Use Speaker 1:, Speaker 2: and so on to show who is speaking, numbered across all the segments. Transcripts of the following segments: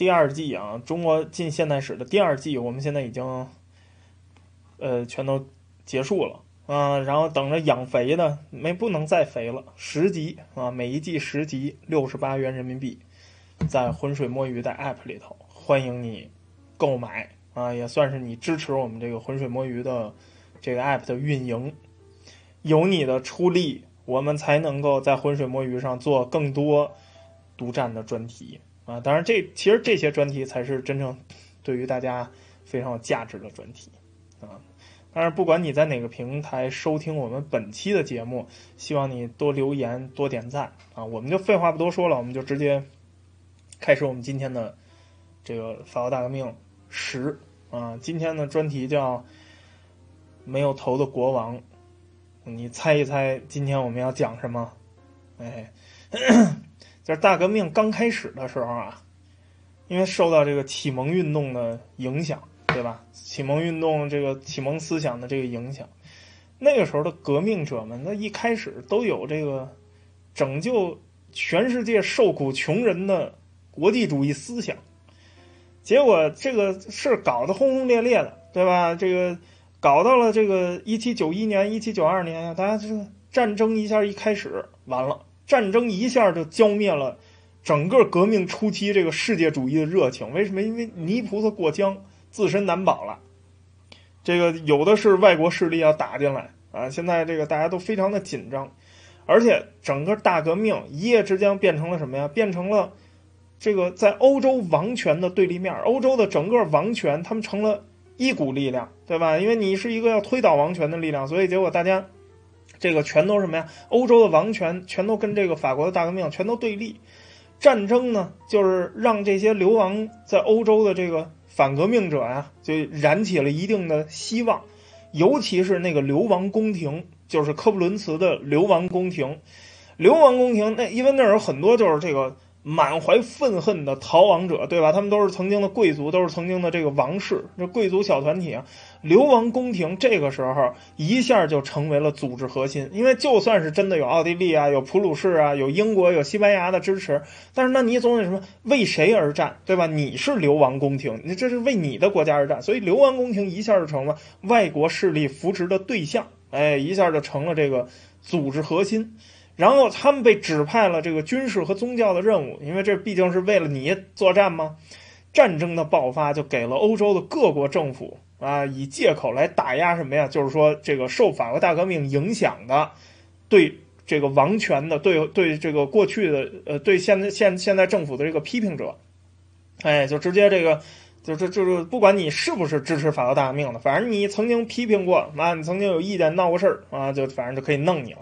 Speaker 1: 第二季啊，中国近现代史的第二季，我们现在已经呃全都结束了。啊，然后等着养肥的，没不能再肥了，十集啊，每一季十集，六十八元人民币，在浑水摸鱼的 App 里头，欢迎你购买。啊，也算是你支持我们这个浑水摸鱼的这个 App 的运营，有你的出力，我们才能够在浑水摸鱼上做更多独占的专题。啊。当然，这其实这些专题才是真正对于大家非常有价值的专题啊。当然，不管你在哪个平台收听我们本期的节目，希望你多留言、多点赞啊！我们就废话不多说了，我们就直接开始我们今天的这个法国大革命十啊。今天的专题叫“没有头的国王”，你猜一猜今天我们要讲什么？哎，就是大革命刚开始的时候啊，因为受到这个启蒙运动的影响。对吧？启蒙运动这个启蒙思想的这个影响，那个时候的革命者们，那一开始都有这个拯救全世界受苦穷人的国际主义思想。结果这个事搞得轰轰烈烈的，对吧？这个搞到了这个一七九一年、一七九二年，大家这个战争一下一开始完了，战争一下就浇灭了整个革命初期这个世界主义的热情。为什么？因为泥菩萨过江。自身难保了，这个有的是外国势力要打进来啊！现在这个大家都非常的紧张，而且整个大革命一夜之间变成了什么呀？变成了这个在欧洲王权的对立面，欧洲的整个王权他们成了一股力量，对吧？因为你是一个要推倒王权的力量，所以结果大家这个全都什么呀？欧洲的王权全都跟这个法国的大革命全都对立，战争呢就是让这些流亡在欧洲的这个。反革命者呀，就燃起了一定的希望，尤其是那个流亡宫廷，就是科布伦茨的流亡宫廷。流亡宫廷，那因为那儿有很多就是这个。满怀愤恨的逃亡者，对吧？他们都是曾经的贵族，都是曾经的这个王室，这贵族小团体啊。流亡宫廷这个时候一下就成为了组织核心，因为就算是真的有奥地利啊，有普鲁士啊，有英国，有西班牙的支持，但是那你总得什么为谁而战，对吧？你是流亡宫廷，你这是为你的国家而战，所以流亡宫廷一下就成了外国势力扶持的对象，哎，一下就成了这个组织核心。然后他们被指派了这个军事和宗教的任务，因为这毕竟是为了你作战吗？战争的爆发就给了欧洲的各国政府啊，以借口来打压什么呀？就是说这个受法国大革命影响的，对这个王权的，对对这个过去的呃，对现在现现在政府的这个批评者，哎，就直接这个，就是就是不管你是不是支持法国大革命的，反正你曾经批评过啊，你曾经有意见闹过事儿啊，就反正就可以弄你了。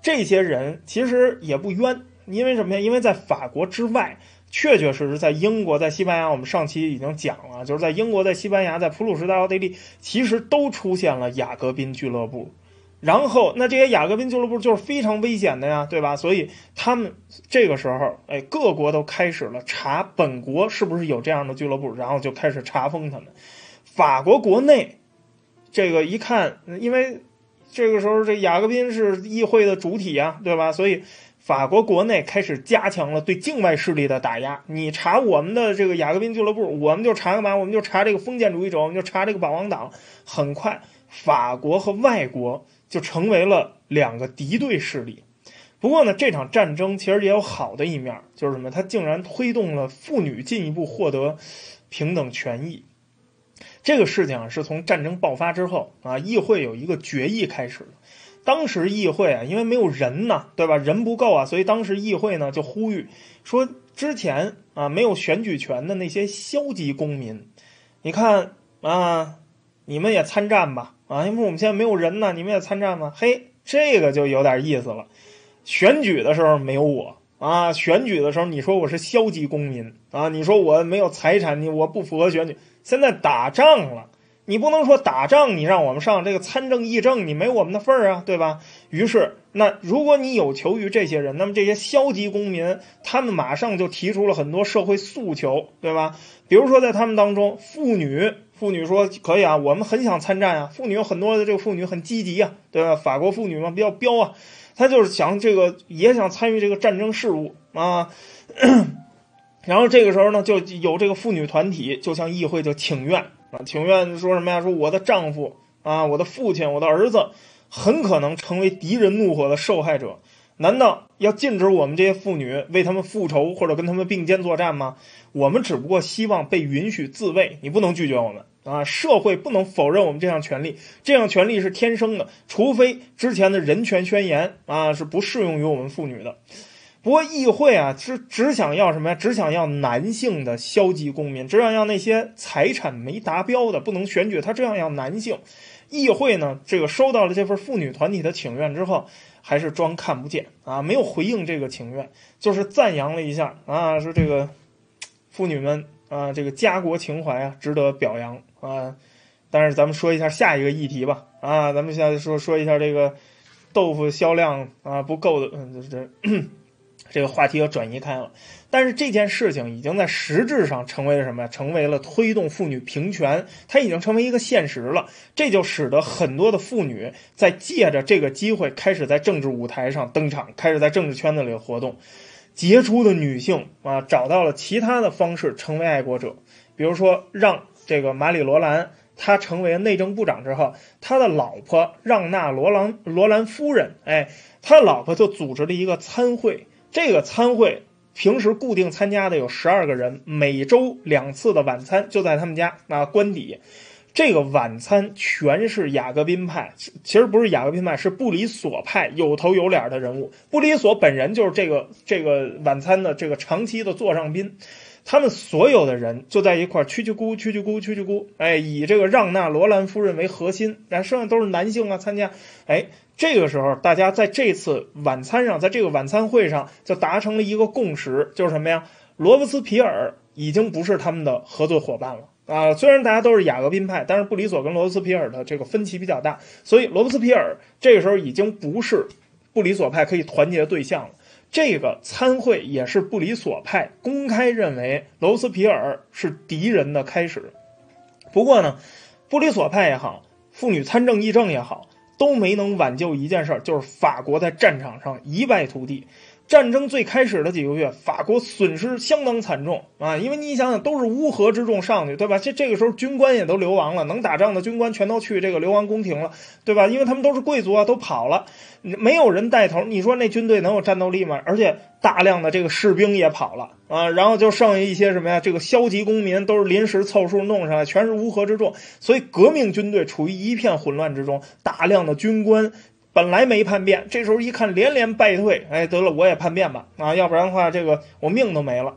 Speaker 1: 这些人其实也不冤，因为什么呀？因为在法国之外，确确实实在英国、在西班牙，我们上期已经讲了，就是在英国、在西班牙、在普鲁士、在奥地利，其实都出现了雅各宾俱乐部。然后，那这些雅各宾俱乐部就是非常危险的呀，对吧？所以他们这个时候，哎，各国都开始了查本国是不是有这样的俱乐部，然后就开始查封他们。法国国内，这个一看，因为。这个时候，这雅各宾是议会的主体呀，对吧？所以法国国内开始加强了对境外势力的打压。你查我们的这个雅各宾俱乐部，我们就查干嘛？我们就查这个封建主义者，我们就查这个保王党。很快，法国和外国就成为了两个敌对势力。不过呢，这场战争其实也有好的一面，就是什么？它竟然推动了妇女进一步获得平等权益。这个事情啊，是从战争爆发之后啊，议会有一个决议开始的。当时议会啊，因为没有人呢，对吧？人不够啊，所以当时议会呢就呼吁说，之前啊没有选举权的那些消极公民，你看啊，你们也参战吧啊，因为我们现在没有人呢，你们也参战吧。嘿，这个就有点意思了。选举的时候没有我啊，选举的时候你说我是消极公民啊，你说我没有财产，你我不符合选举。现在打仗了，你不能说打仗你让我们上这个参政议政，你没我们的份儿啊，对吧？于是，那如果你有求于这些人，那么这些消极公民，他们马上就提出了很多社会诉求，对吧？比如说，在他们当中，妇女，妇女说可以啊，我们很想参战啊，妇女有很多的这个妇女很积极啊，对吧？法国妇女嘛比较彪啊，她就是想这个也想参与这个战争事务啊。然后这个时候呢，就有这个妇女团体就向议会就请愿啊，请愿说什么呀？说我的丈夫啊，我的父亲，我的儿子，很可能成为敌人怒火的受害者。难道要禁止我们这些妇女为他们复仇，或者跟他们并肩作战吗？我们只不过希望被允许自卫，你不能拒绝我们啊！社会不能否认我们这项权利，这项权利是天生的，除非之前的人权宣言啊是不适用于我们妇女的。不过议会啊，是只想要什么呀？只想要男性的消极公民，只想要那些财产没达标的不能选举，他只想要男性。议会呢，这个收到了这份妇女团体的请愿之后。还是装看不见啊，没有回应这个请愿，就是赞扬了一下啊，说这个妇女们啊，这个家国情怀啊，值得表扬啊。但是咱们说一下下一个议题吧啊，咱们现在说说一下这个豆腐销量啊不够的，嗯，这这个话题要转移开了。但是这件事情已经在实质上成为了什么？成为了推动妇女平权，它已经成为一个现实了。这就使得很多的妇女在借着这个机会开始在政治舞台上登场，开始在政治圈子里活动。杰出的女性啊，找到了其他的方式成为爱国者，比如说让这个马里罗兰她成为内政部长之后，他的老婆让娜罗兰罗兰夫人，哎，他老婆就组织了一个参会，这个参会。平时固定参加的有十二个人，每周两次的晚餐就在他们家那官邸。这个晚餐全是雅各宾派，其实不是雅各宾派，是布里索派有头有脸的人物。布里索本人就是这个这个晚餐的这个长期的座上宾。他们所有的人就在一块儿蛐蛐咕蛐蛐咕蛐蛐咕，哎，以这个让娜罗兰夫人为核心，然后剩下都是男性啊参加，哎。这个时候，大家在这次晚餐上，在这个晚餐会上就达成了一个共识，就是什么呀？罗伯斯皮尔已经不是他们的合作伙伴了啊！虽然大家都是雅各宾派，但是布里索跟罗伯斯皮尔的这个分歧比较大，所以罗伯斯皮尔这个时候已经不是布里索派可以团结的对象了。这个参会也是布里索派公开认为罗伯斯皮尔是敌人的开始。不过呢，布里索派也好，妇女参政议政也好。都没能挽救一件事儿，就是法国在战场上一败涂地。战争最开始的几个月，法国损失相当惨重啊！因为你想想，都是乌合之众上去，对吧？这这个时候军官也都流亡了，能打仗的军官全都去这个流亡宫廷了，对吧？因为他们都是贵族啊，都跑了，没有人带头。你说那军队能有战斗力吗？而且大量的这个士兵也跑了啊，然后就剩下一些什么呀？这个消极公民都是临时凑数弄上来，全是乌合之众，所以革命军队处于一片混乱之中，大量的军官。本来没叛变，这时候一看连连败退，哎，得了，我也叛变吧，啊，要不然的话，这个我命都没了。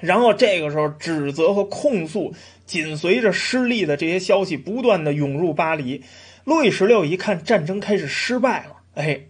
Speaker 1: 然后这个时候，指责和控诉紧随着失利的这些消息不断的涌入巴黎。路易十六一看战争开始失败了，哎，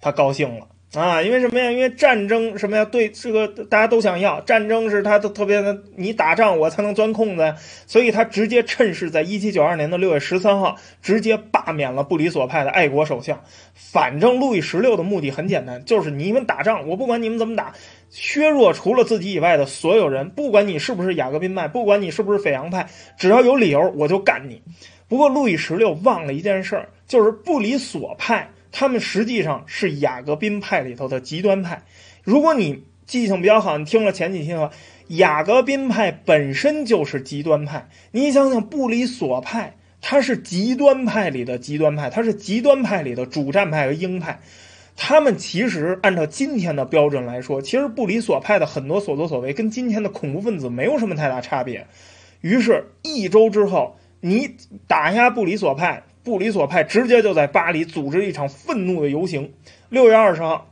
Speaker 1: 他高兴了。啊，因为什么呀？因为战争什么呀？对这个大家都想要，战争是他的特别的，你打仗我才能钻空子，所以他直接趁势在一七九二年的六月十三号直接罢免了布里索派的爱国首相。反正路易十六的目的很简单，就是你们打仗，我不管你们怎么打，削弱除了自己以外的所有人，不管你是不是雅各宾派，不管你是不是斐扬派，只要有理由我就干你。不过路易十六忘了一件事儿，就是布里索派。他们实际上是雅各宾派里头的极端派。如果你记性比较好，你听了前几期的话，雅各宾派本身就是极端派。你想想，布里索派，他是极端派里的极端派，他是极端派里的主战派和鹰派。他们其实按照今天的标准来说，其实布里索派的很多所作所为跟今天的恐怖分子没有什么太大差别。于是，一周之后，你打压布里索派。布里索派直接就在巴黎组织一场愤怒的游行。六月二十号，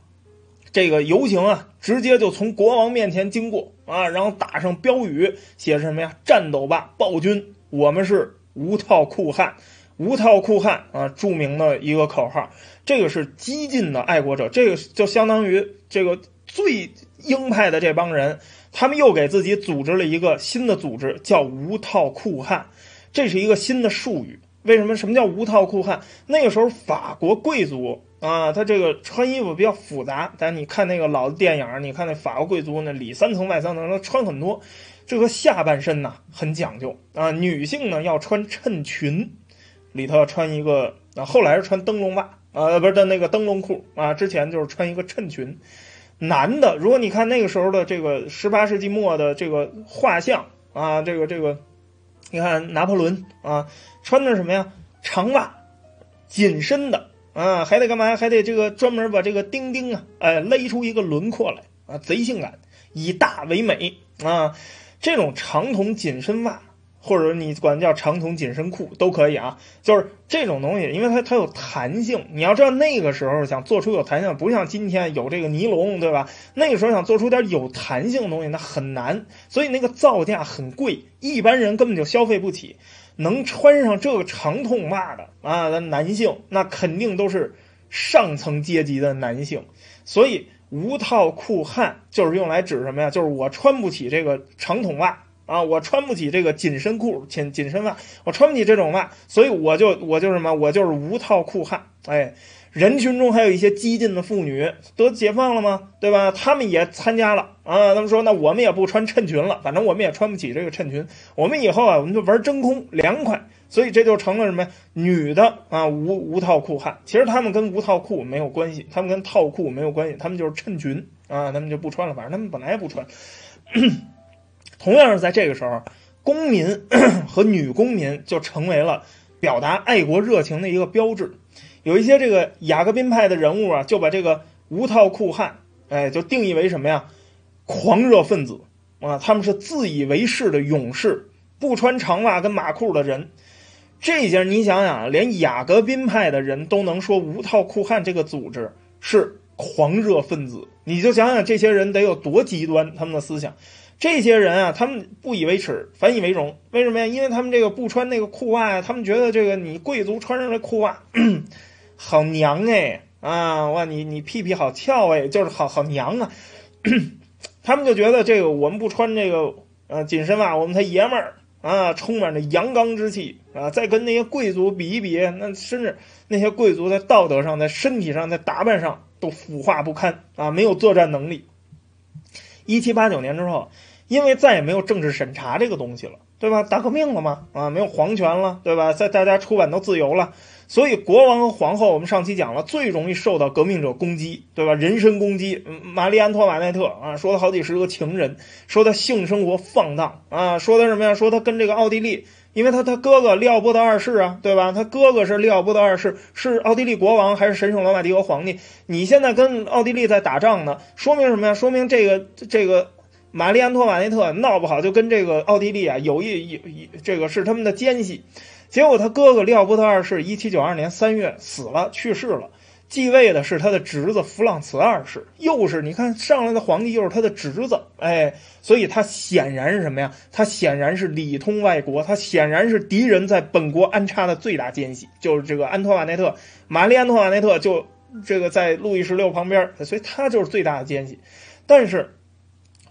Speaker 1: 这个游行啊，直接就从国王面前经过啊，然后打上标语，写什么呀？“战斗吧，暴君！我们是无套酷汉，无套酷汉啊！”著名的一个口号。这个是激进的爱国者，这个就相当于这个最鹰派的这帮人，他们又给自己组织了一个新的组织，叫无套酷汉。这是一个新的术语。为什么？什么叫无套裤汉？那个时候法国贵族啊，他这个穿衣服比较复杂。但你看那个老的电影，你看那法国贵族那里三层外三层，他穿很多。这个下半身呢很讲究啊，女性呢要穿衬裙，里头要穿一个啊，后来是穿灯笼袜啊，不是的那个灯笼裤啊，之前就是穿一个衬裙。男的，如果你看那个时候的这个十八世纪末的这个画像啊，这个这个，你看拿破仑啊，穿的什么呀？长袜，紧身的啊，还得干嘛？还得这个专门把这个钉钉啊，哎，勒出一个轮廓来啊，贼性感，以大为美啊，这种长筒紧身袜。或者你管叫长筒紧身裤都可以啊，就是这种东西，因为它它有弹性。你要知道那个时候想做出有弹性，不像今天有这个尼龙，对吧？那个时候想做出点有弹性的东西，那很难，所以那个造价很贵，一般人根本就消费不起。能穿上这个长筒袜的啊，男性那肯定都是上层阶级的男性，所以无套裤汉就是用来指什么呀？就是我穿不起这个长筒袜。啊，我穿不起这个紧身裤、紧紧身袜，我穿不起这种袜，所以我就我就什么，我就是无套裤汉。哎，人群中还有一些激进的妇女得解放了吗？对吧？他们也参加了啊。他们说，那我们也不穿衬裙了，反正我们也穿不起这个衬裙。我们以后啊，我们就玩真空，凉快。所以这就成了什么？女的啊，无无套裤汉。其实他们跟无套裤没有关系，他们跟套裤没有关系，他们就是衬裙啊，他们就不穿了。反正他们本来也不穿。同样是在这个时候，公民 和女公民就成为了表达爱国热情的一个标志。有一些这个雅各宾派的人物啊，就把这个无套裤汉，哎，就定义为什么呀？狂热分子啊，他们是自以为是的勇士，不穿长袜跟马裤的人。这些你想想，连雅各宾派的人都能说无套裤汉这个组织是狂热分子，你就想想这些人得有多极端，他们的思想。这些人啊，他们不以为耻，反以为荣。为什么呀？因为他们这个不穿那个裤袜呀，他们觉得这个你贵族穿上这裤袜，好娘哎啊！哇，你你屁屁好翘哎，就是好好娘啊！他们就觉得这个我们不穿这个呃紧身袜，我们才爷们儿啊，充满着阳刚之气啊！再跟那些贵族比一比，那甚至那些贵族在道德上、在身体上、在打扮上都腐化不堪啊，没有作战能力。一七八九年之后。因为再也没有政治审查这个东西了，对吧？大革命了嘛，啊，没有皇权了，对吧？在大家出版都自由了，所以国王和皇后，我们上期讲了，最容易受到革命者攻击，对吧？人身攻击。玛丽安托瓦内特啊，说了好几十个情人，说他性生活放荡啊，说他什么呀？说他跟这个奥地利，因为他他哥哥利奥波德二世啊，对吧？他哥哥是利奥波德二世，是奥地利国王还是神圣罗马帝国皇帝？你现在跟奥地利在打仗呢，说明什么呀？说明这个这个。玛丽安托瓦内特闹不好就跟这个奥地利啊有一有一这个是他们的奸细，结果他哥哥利奥波德二世一七九二年三月死了去世了，继位的是他的侄子弗朗茨二世，又是你看上来的皇帝又是他的侄子，哎，所以他显然是什么呀？他显然是里通外国，他显然是敌人在本国安插的最大奸细，就是这个安托瓦内特，玛丽安托瓦内特就这个在路易十六旁边，所以他就是最大的奸细，但是。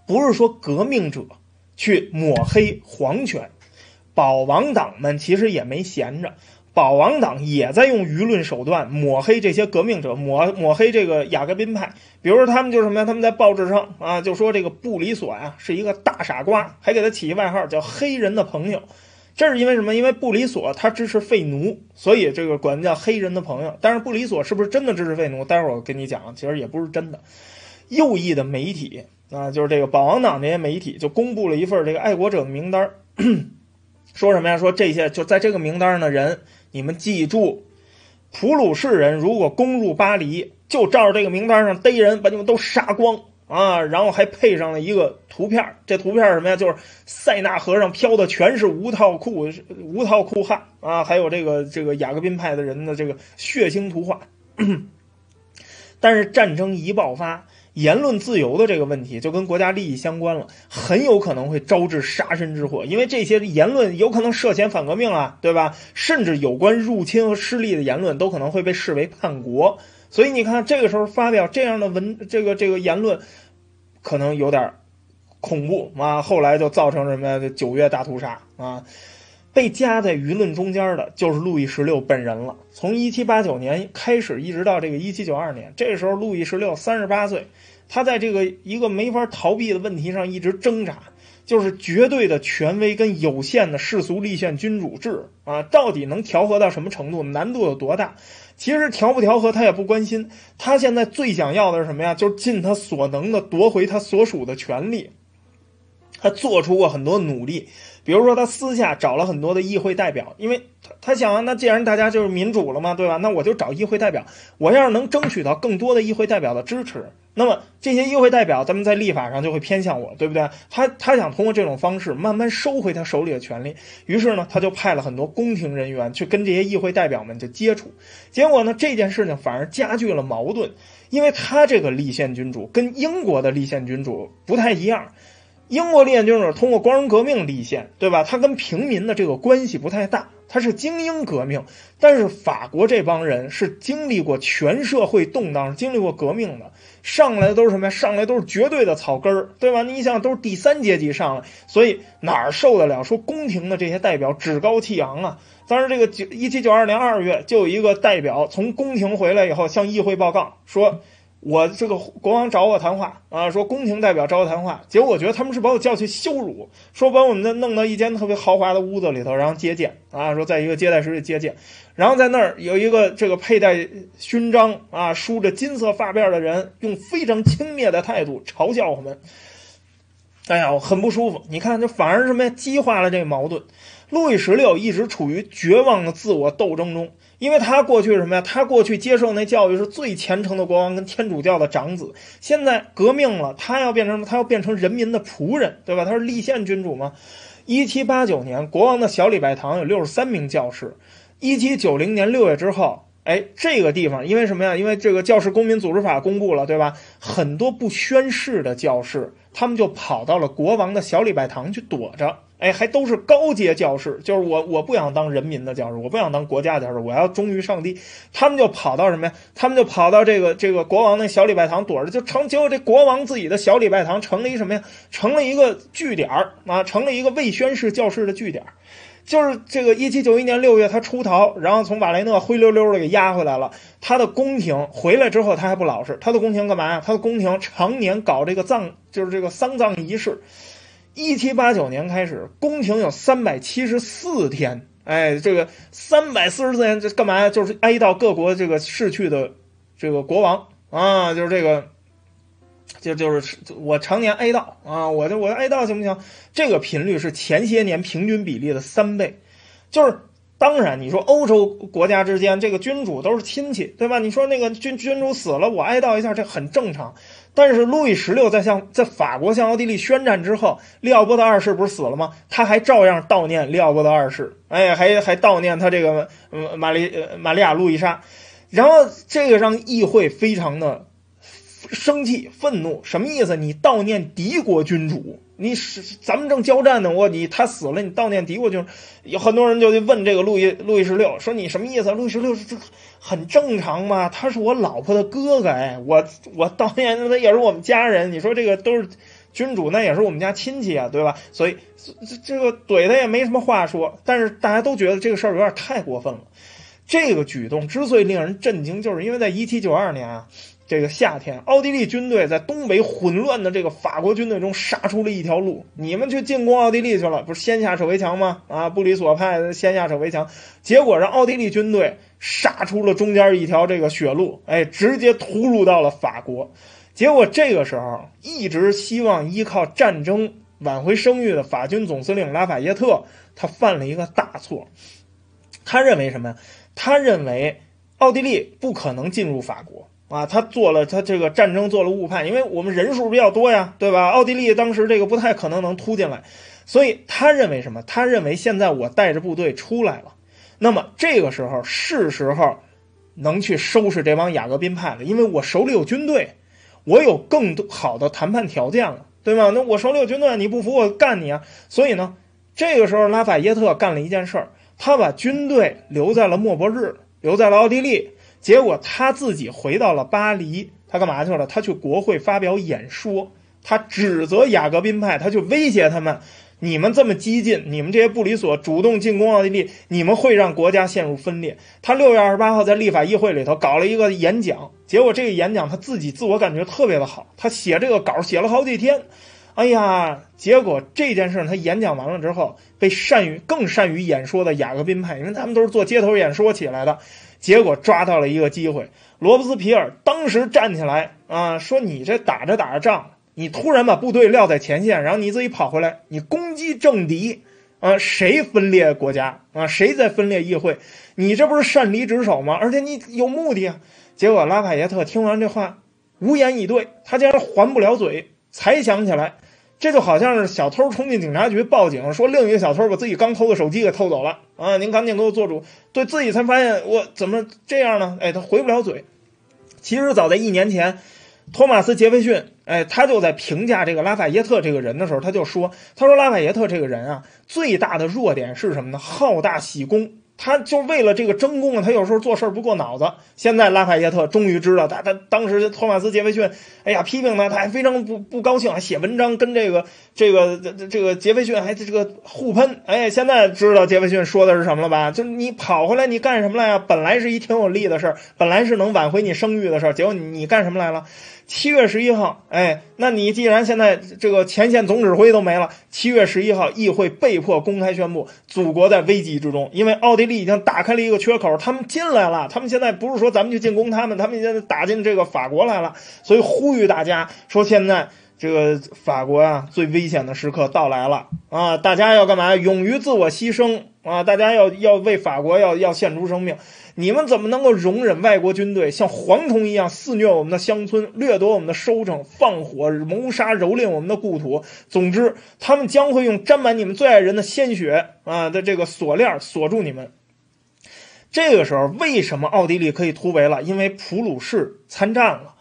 Speaker 1: 不是说革命者去抹黑皇权，保王党们其实也没闲着，保王党也在用舆论手段抹黑这些革命者，抹抹黑这个雅各宾派。比如说，他们就是什么呀？他们在报纸上啊，就说这个布里索呀是一个大傻瓜，还给他起一外号叫“黑人的朋友”。这是因为什么？因为布里索他支持废奴，所以这个管叫“黑人的朋友”。但是布里索是不是真的支持废奴？待会儿我跟你讲，其实也不是真的。右翼的媒体。啊，就是这个保王党这些媒体就公布了一份这个爱国者名单说什么呀？说这些就在这个名单上的人，你们记住，普鲁士人如果攻入巴黎，就照着这个名单上逮人，把你们都杀光啊！然后还配上了一个图片，这图片什么呀？就是塞纳河上飘的全是无套裤、无套裤汉啊，还有这个这个雅各宾派的人的这个血腥图画。但是战争一爆发。言论自由的这个问题就跟国家利益相关了，很有可能会招致杀身之祸，因为这些言论有可能涉嫌反革命啊，对吧？甚至有关入侵和失利的言论都可能会被视为叛国。所以你看，这个时候发表这样的文，这个这个言论，可能有点恐怖啊。后来就造成什么呀？九月大屠杀啊。被夹在舆论中间的就是路易十六本人了。从一七八九年开始，一直到这个一七九二年，这时候路易十六三十八岁，他在这个一个没法逃避的问题上一直挣扎。就是绝对的权威跟有限的世俗立宪君主制啊，到底能调和到什么程度？难度有多大？其实调不调和他也不关心，他现在最想要的是什么呀？就是尽他所能的夺回他所属的权利。他做出过很多努力，比如说他私下找了很多的议会代表，因为他他想，那既然大家就是民主了嘛，对吧？那我就找议会代表，我要是能争取到更多的议会代表的支持，那么这些议会代表咱们在立法上就会偏向我，对不对？他他想通过这种方式慢慢收回他手里的权利，于是呢，他就派了很多宫廷人员去跟这些议会代表们就接触，结果呢，这件事情反而加剧了矛盾，因为他这个立宪君主跟英国的立宪君主不太一样。英国立宪就是通过光荣革命立宪，对吧？他跟平民的这个关系不太大，他是精英革命。但是法国这帮人是经历过全社会动荡、经历过革命的，上来的都是什么呀？上来都是绝对的草根儿，对吧？你想，都是第三阶级上来，所以哪儿受得了？说宫廷的这些代表趾高气扬啊！当时这个九一七九二年二月，就有一个代表从宫廷回来以后，向议会报告说。我这个国王找我谈话啊，说宫廷代表找我谈话，结果我觉得他们是把我叫去羞辱，说把我们弄到一间特别豪华的屋子里头，然后接见啊，说在一个接待室里接见，然后在那儿有一个这个佩戴勋章啊、梳着金色发辫的人，用非常轻蔑的态度嘲笑我们。哎呀，我很不舒服。你看，这反而什么呀？激化了这个矛盾。路易十六一直处于绝望的自我斗争中。因为他过去什么呀？他过去接受那教育是最虔诚的国王跟天主教的长子。现在革命了，他要变成？他要变成人民的仆人，对吧？他是立宪君主吗？一七八九年，国王的小礼拜堂有六十三名教士。一七九零年六月之后，哎，这个地方因为什么呀？因为这个教士公民组织法公布了，对吧？很多不宣誓的教士，他们就跑到了国王的小礼拜堂去躲着。哎，还都是高阶教士，就是我，我不想当人民的教士，我不想当国家教士，我要忠于上帝。他们就跑到什么呀？他们就跑到这个这个国王那小礼拜堂躲着，就成。结果这国王自己的小礼拜堂成了一什么呀？成了一个据点啊，成了一个未宣誓教士的据点。就是这个一七九一年六月，他出逃，然后从瓦雷讷灰溜溜的给押回来了。他的宫廷回来之后，他还不老实。他的宫廷干嘛呀？他的宫廷常年搞这个葬，就是这个丧葬仪式。一七八九年开始，宫廷有三百七十四天，哎，这个三百四十四天这干嘛呀？就是哀悼各国这个逝去的这个国王啊，就是这个，就就是我常年哀悼啊，我就我哀悼行不行？这个频率是前些年平均比例的三倍，就是当然你说欧洲国家之间这个君主都是亲戚，对吧？你说那个君君主死了，我哀悼一下，这很正常。但是路易十六在向在法国向奥地利宣战之后，利奥波德二世不是死了吗？他还照样悼念利奥波德二世，哎，还还悼念他这个玛丽玛利亚路易莎，然后这个让议会非常的生气愤怒，什么意思？你悼念敌国君主？你是咱们正交战呢，我你他死了，你悼念敌国君主？有很多人就去问这个路易路易十六，说你什么意思？路易十六这很正常嘛，他是我老婆的哥哥，哎，我我当年他也是我们家人。你说这个都是君主，那也是我们家亲戚啊，对吧？所以这这个怼他也没什么话说。但是大家都觉得这个事儿有点太过分了。这个举动之所以令人震惊，就是因为在一七九二年啊。这个夏天，奥地利军队在东北混乱的这个法国军队中杀出了一条路。你们去进攻奥地利去了，不是先下手为强吗？啊，布里索派先下手为强，结果让奥地利军队杀出了中间一条这个血路，哎，直接突入到了法国。结果这个时候，一直希望依靠战争挽回声誉的法军总司令拉法耶特，他犯了一个大错。他认为什么呀？他认为奥地利不可能进入法国。啊，他做了他这个战争做了误判，因为我们人数比较多呀，对吧？奥地利当时这个不太可能能突进来，所以他认为什么？他认为现在我带着部队出来了，那么这个时候是时候能去收拾这帮雅各宾派了，因为我手里有军队，我有更多好的谈判条件了，对吗？那我手里有军队，你不服我干你啊！所以呢，这个时候拉法耶特干了一件事儿，他把军队留在了莫博日，留在了奥地利。结果他自己回到了巴黎，他干嘛去了？他去国会发表演说，他指责雅各宾派，他去威胁他们：你们这么激进，你们这些布里索主动进攻奥地利，你们会让国家陷入分裂。他六月二十八号在立法议会里头搞了一个演讲，结果这个演讲他自己自我感觉特别的好，他写这个稿写了好几天。哎呀，结果这件事他演讲完了之后，被善于更善于演说的雅各宾派，因为他们都是做街头演说起来的，结果抓到了一个机会。罗伯斯皮尔当时站起来啊，说：“你这打着打着仗，你突然把部队撂在前线，然后你自己跑回来，你攻击政敌啊？谁分裂国家啊？谁在分裂议会？你这不是擅离职守吗？而且你有目的啊！”结果拉法耶特听完这话，无言以对，他竟然还不了嘴，才想起来。这就好像是小偷冲进警察局报警，说另一个小偷把自己刚偷的手机给偷走了啊！您赶紧给我做主。对自己才发现我怎么这样呢？哎，他回不了嘴。其实早在一年前，托马斯·杰斐逊，哎，他就在评价这个拉法耶特这个人的时候，他就说：“他说拉法耶特这个人啊，最大的弱点是什么呢？好大喜功。”他就为了这个争功啊，他有时候做事不过脑子。现在拉法耶特终于知道，他他当时托马斯杰斐逊，哎呀批评他，他还非常不不高兴，还写文章跟这个这个这这个杰斐逊还这个互喷。哎，现在知道杰斐逊说的是什么了吧？就你跑回来，你干什么来呀？本来是一挺有利的事儿，本来是能挽回你声誉的事儿，结果你你干什么来了？七月十一号，哎，那你既然现在这个前线总指挥都没了，七月十一号，议会被迫公开宣布，祖国在危机之中，因为奥地利已经打开了一个缺口，他们进来了，他们现在不是说咱们去进攻他们，他们现在打进这个法国来了，所以呼吁大家说，现在这个法国啊，最危险的时刻到来了啊，大家要干嘛？勇于自我牺牲啊，大家要要为法国要要献出生命。你们怎么能够容忍外国军队像蝗虫一样肆虐我们的乡村，掠夺我们的收成，放火谋杀、蹂躏我们的故土？总之，他们将会用沾满你们最爱人的鲜血啊的这个锁链锁住你们。这个时候，为什么奥地利可以突围了？因为普鲁士参战了，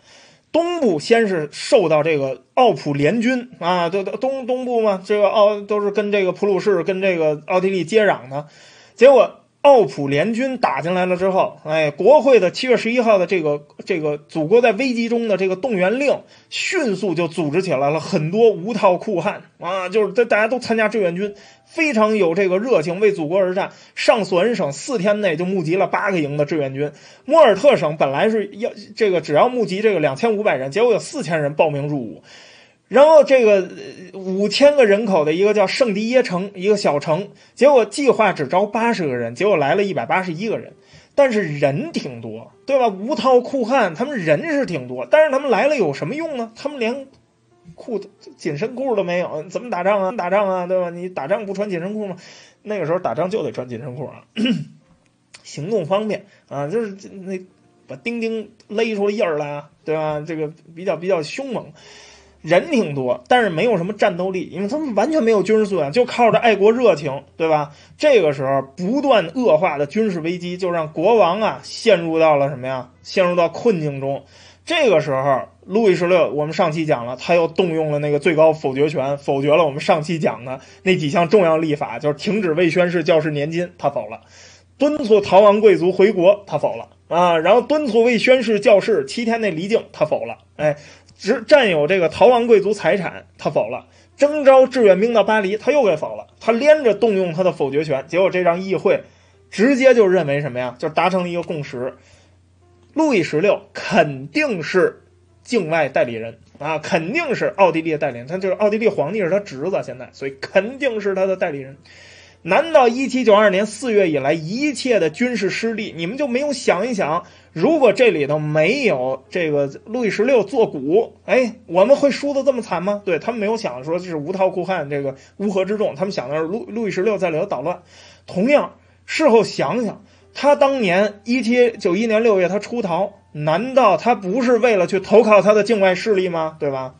Speaker 1: 东部先是受到这个奥普联军啊，都东东部嘛，这个奥都是跟这个普鲁士跟这个奥地利接壤的，结果。奥普联军打进来了之后，哎，国会的七月十一号的这个这个祖国在危机中的这个动员令，迅速就组织起来了很多无套酷汉啊，就是大大家都参加志愿军，非常有这个热情，为祖国而战。上索恩省四天内就募集了八个营的志愿军，莫尔特省本来是要这个只要募集这个两千五百人，结果有四千人报名入伍。然后这个五千个人口的一个叫圣迪耶城，一个小城，结果计划只招八十个人，结果来了一百八十一个人，但是人挺多，对吧？无套酷汉，他们人是挺多，但是他们来了有什么用呢？他们连裤子紧身裤都没有，怎么打仗啊？打仗啊，对吧？你打仗不穿紧身裤吗？那个时候打仗就得穿紧身裤啊，行动方便啊，就是那把钉钉勒出印儿来啊，对吧？这个比较比较凶猛。人挺多，但是没有什么战斗力，因为他们完全没有军事素养，就靠着爱国热情，对吧？这个时候不断恶化的军事危机，就让国王啊陷入到了什么呀？陷入到困境中。这个时候，路易十六，我们上期讲了，他又动用了那个最高否决权，否决了我们上期讲的那几项重要立法，就是停止未宣誓教士年金，他否了；敦促逃亡贵族回国，他否了啊；然后敦促未宣誓教士七天内离境，他否了。哎。只占有这个逃亡贵族财产，他否了；征召志愿兵到巴黎，他又给否了。他连着动用他的否决权，结果这让议会直接就认为什么呀？就达成了一个共识：路易十六肯定是境外代理人啊，肯定是奥地利的代理人。他就是奥地利皇帝是他侄子，现在所以肯定是他的代理人。难道一七九二年四月以来一切的军事失利，你们就没有想一想？如果这里头没有这个路易十六做古，哎，我们会输的这么惨吗？对他们没有想说这是无套酷汉这个乌合之众，他们想的是路路易十六在里头捣乱。同样，事后想想，他当年一七九一年六月他出逃，难道他不是为了去投靠他的境外势力吗？对吧？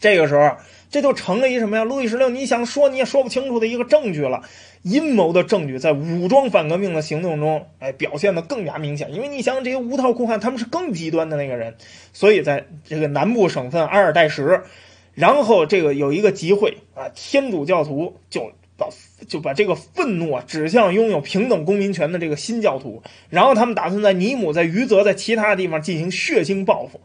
Speaker 1: 这个时候。这就成了一什么呀？路易十六，你想说你也说不清楚的一个证据了，阴谋的证据在武装反革命的行动中，哎，表现的更加明显。因为你想想这些无套裤汉，他们是更极端的那个人，所以在这个南部省份阿尔代什，然后这个有一个集会啊，天主教徒就把就把这个愤怒啊指向拥有平等公民权的这个新教徒，然后他们打算在尼姆、在余泽、在其他地方进行血腥报复。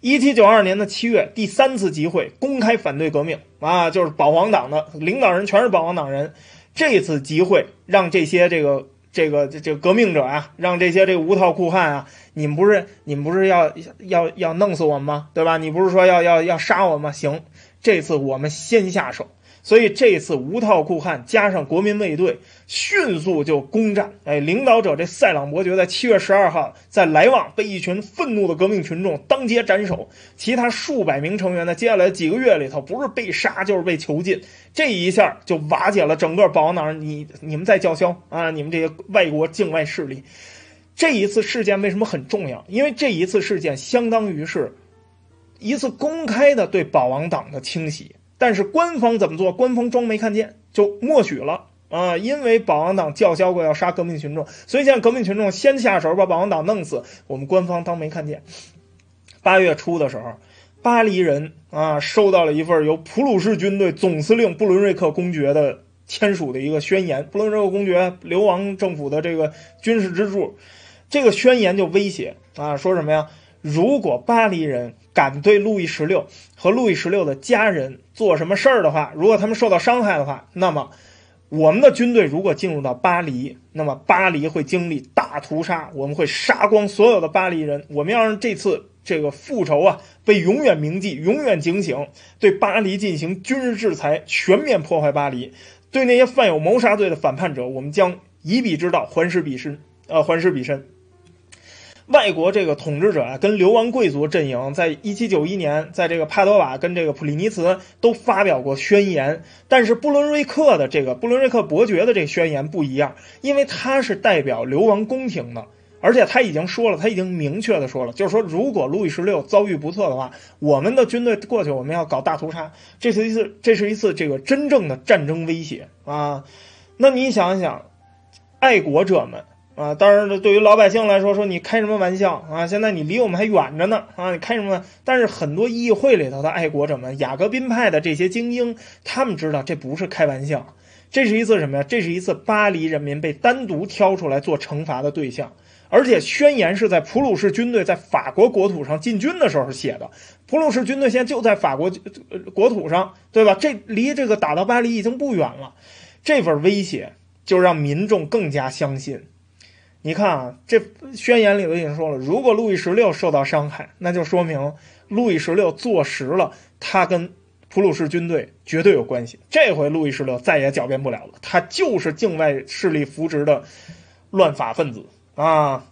Speaker 1: 一七九二年的七月，第三次集会公开反对革命啊，就是保皇党的领导人全是保皇党人。这次集会让这些这个这个这这革命者啊，让这些这个无套裤汉啊，你们不是你们不是要要要弄死我们吗？对吧？你不是说要要要杀我吗？行，这次我们先下手。所以这次无套酷汉加上国民卫队迅速就攻占，哎，领导者这塞朗伯爵在七月十二号在莱旺被一群愤怒的革命群众当街斩首，其他数百名成员在接下来几个月里头不是被杀就是被囚禁，这一下就瓦解了整个保王党，你你们在叫嚣啊，你们这些外国境外势力，这一次事件为什么很重要？因为这一次事件相当于是一次公开的对保王党的清洗。但是官方怎么做？官方装没看见，就默许了啊！因为保王党叫嚣过要杀革命群众，所以现在革命群众先下手把保王党弄死，我们官方当没看见。八月初的时候，巴黎人啊收到了一份由普鲁士军队总司令布伦瑞克公爵的签署的一个宣言。布伦瑞克公爵流亡政府的这个军事支柱，这个宣言就威胁啊，说什么呀？如果巴黎人敢对路易十六和路易十六的家人做什么事儿的话，如果他们受到伤害的话，那么我们的军队如果进入到巴黎，那么巴黎会经历大屠杀，我们会杀光所有的巴黎人。我们要让这次这个复仇啊被永远铭记，永远警醒，对巴黎进行军事制裁，全面破坏巴黎。对那些犯有谋杀罪的反叛者，我们将以彼之道还施彼身，呃，还施彼身。外国这个统治者啊，跟流亡贵族阵营，在一七九一年，在这个帕多瓦跟这个普利尼茨都发表过宣言。但是布伦瑞克的这个布伦瑞克伯爵的这个宣言不一样，因为他是代表流亡宫廷的，而且他已经说了，他已经明确的说了，就是说如果路易十六遭遇不测的话，我们的军队过去，我们要搞大屠杀。这是一次，这是一次这个真正的战争威胁啊！那你想想，爱国者们。啊，当然了，对于老百姓来说，说你开什么玩笑啊？现在你离我们还远着呢啊！你开什么？但是很多议会里头的爱国者们，雅各宾派的这些精英，他们知道这不是开玩笑，这是一次什么呀？这是一次巴黎人民被单独挑出来做惩罚的对象，而且宣言是在普鲁士军队在法国国土上进军的时候写的。普鲁士军队现在就在法国国土上，对吧？这离这个打到巴黎已经不远了，这份威胁就让民众更加相信。你看啊，这宣言里头已经说了，如果路易十六受到伤害，那就说明路易十六坐实了他跟普鲁士军队绝对有关系。这回路易十六再也狡辩不了了，他就是境外势力扶植的乱法分子啊！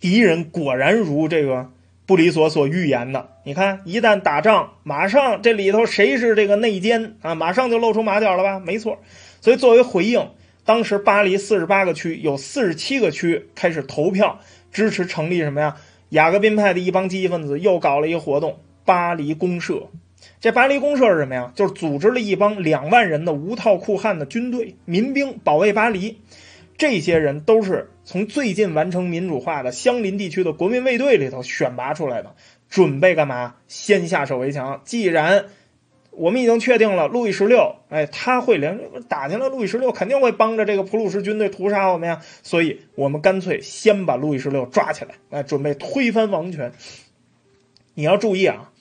Speaker 1: 敌人果然如这个布里索所预言的，你看，一旦打仗，马上这里头谁是这个内奸啊？马上就露出马脚了吧？没错，所以作为回应。当时巴黎四十八个区有四十七个区开始投票支持成立什么呀？雅各宾派的一帮积极分子又搞了一个活动——巴黎公社。这巴黎公社是什么呀？就是组织了一帮两万人的无套裤汉的军队民兵保卫巴黎。这些人都是从最近完成民主化的相邻地区的国民卫队里头选拔出来的，准备干嘛？先下手为强。既然我们已经确定了，路易十六，哎，他会连打进来，路易十六肯定会帮着这个普鲁士军队屠杀我们呀，所以我们干脆先把路易十六抓起来，哎，准备推翻王权。你要注意啊，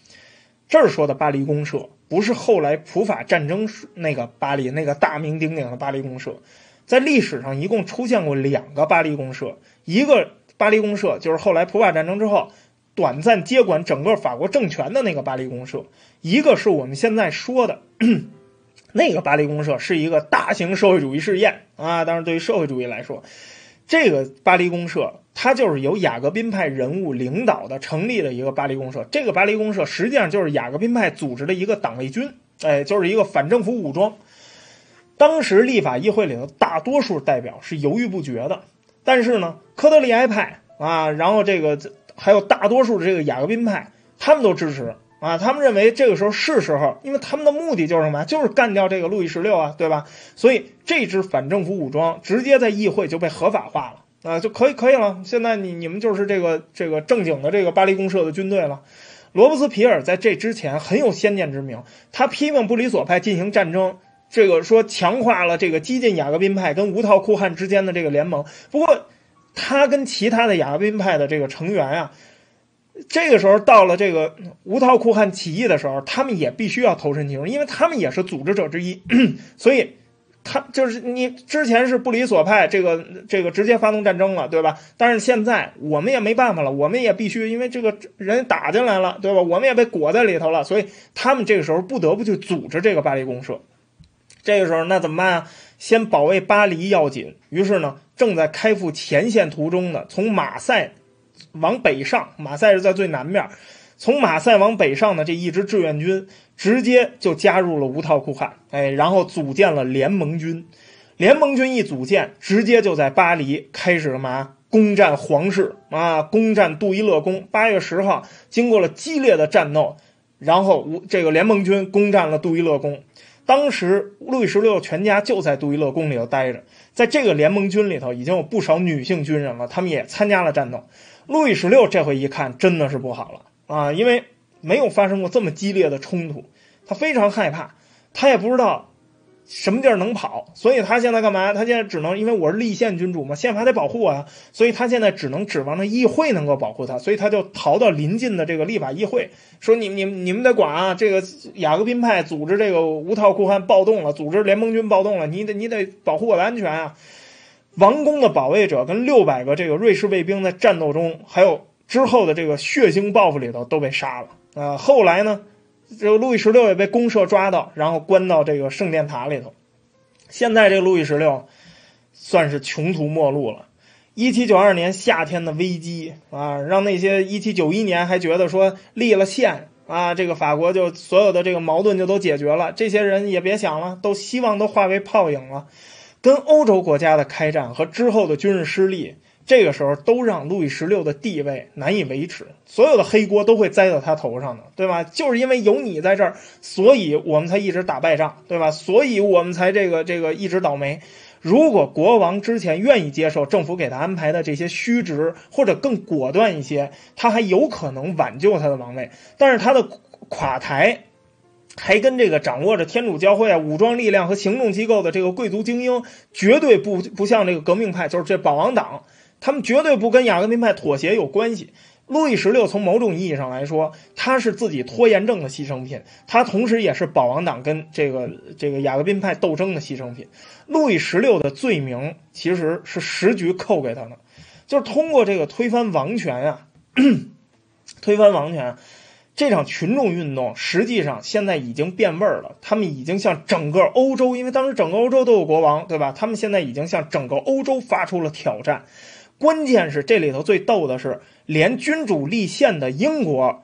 Speaker 1: 这儿说的巴黎公社不是后来普法战争那个巴黎那个大名鼎鼎的巴黎公社，在历史上一共出现过两个巴黎公社，一个巴黎公社就是后来普法战争之后。短暂接管整个法国政权的那个巴黎公社，一个是我们现在说的 那个巴黎公社，是一个大型社会主义试验啊。当然，对于社会主义来说，这个巴黎公社它就是由雅各宾派人物领导的成立的一个巴黎公社。这个巴黎公社实际上就是雅各宾派组织的一个党卫军，哎，就是一个反政府武装。当时立法议会里的大多数代表是犹豫不决的，但是呢，科德利埃派啊，然后这个。还有大多数的这个雅各宾派，他们都支持啊，他们认为这个时候是时候，因为他们的目的就是什么就是干掉这个路易十六啊，对吧？所以这支反政府武装直接在议会就被合法化了啊，就可以可以了。现在你你们就是这个这个正经的这个巴黎公社的军队了。罗伯斯皮尔在这之前很有先见之明，他批评布里索派进行战争，这个说强化了这个激进雅各宾派跟无套酷汉之间的这个联盟。不过。他跟其他的雅宾派的这个成员啊，这个时候到了这个无套酷汉起义的时候，他们也必须要投身其中，因为他们也是组织者之一。所以他就是你之前是不理所派，这个这个直接发动战争了，对吧？但是现在我们也没办法了，我们也必须因为这个人打进来了，对吧？我们也被裹在里头了，所以他们这个时候不得不去组织这个巴黎公社。这个时候那怎么办啊？先保卫巴黎要紧。于是呢，正在开赴前线途中的，从马赛往北上，马赛是在最南面，从马赛往北上的这一支志愿军。直接就加入了无套库汗，哎，然后组建了联盟军。联盟军一组建，直接就在巴黎开始了嘛，攻占皇室啊，攻占杜伊勒宫。八月十号，经过了激烈的战斗，然后无这个联盟军攻占了杜伊勒宫。当时路易十六全家就在杜伊勒宫里头待着，在这个联盟军里头已经有不少女性军人了，他们也参加了战斗。路易十六这回一看，真的是不好了啊，因为。没有发生过这么激烈的冲突，他非常害怕，他也不知道什么地儿能跑，所以他现在干嘛？他现在只能因为我是立宪君主嘛，宪法得保护我呀，所以他现在只能指望着议会能够保护他，所以他就逃到临近的这个立法议会，说你你你们得管啊，这个雅各宾派组织这个无套裤汉暴动了，组织联盟军暴动了，你得你得保护我的安全啊！王宫的保卫者跟六百个这个瑞士卫兵在战斗中，还有之后的这个血腥报复里头都被杀了。啊，后来呢，这个路易十六也被公社抓到，然后关到这个圣殿塔里头。现在这个路易十六算是穷途末路了。一七九二年夏天的危机啊，让那些一七九一年还觉得说立了宪啊，这个法国就所有的这个矛盾就都解决了，这些人也别想了，都希望都化为泡影了。跟欧洲国家的开战和之后的军事失利。这个时候都让路易十六的地位难以维持，所有的黑锅都会栽到他头上的，对吧？就是因为有你在这儿，所以我们才一直打败仗，对吧？所以我们才这个这个一直倒霉。如果国王之前愿意接受政府给他安排的这些虚职，或者更果断一些，他还有可能挽救他的王位。但是他的垮台，还跟这个掌握着天主教会啊、武装力量和行政机构的这个贵族精英，绝对不不像这个革命派，就是这保王党。他们绝对不跟雅各宾派妥协有关系。路易十六从某种意义上来说，他是自己拖延症的牺牲品，他同时也是保王党跟这个这个雅各宾派斗争的牺牲品。路易十六的罪名其实是时局扣给他的，就是通过这个推翻王权啊，推翻王权这场群众运动，实际上现在已经变味儿了。他们已经向整个欧洲，因为当时整个欧洲都有国王，对吧？他们现在已经向整个欧洲发出了挑战。关键是这里头最逗的是，连君主立宪的英国，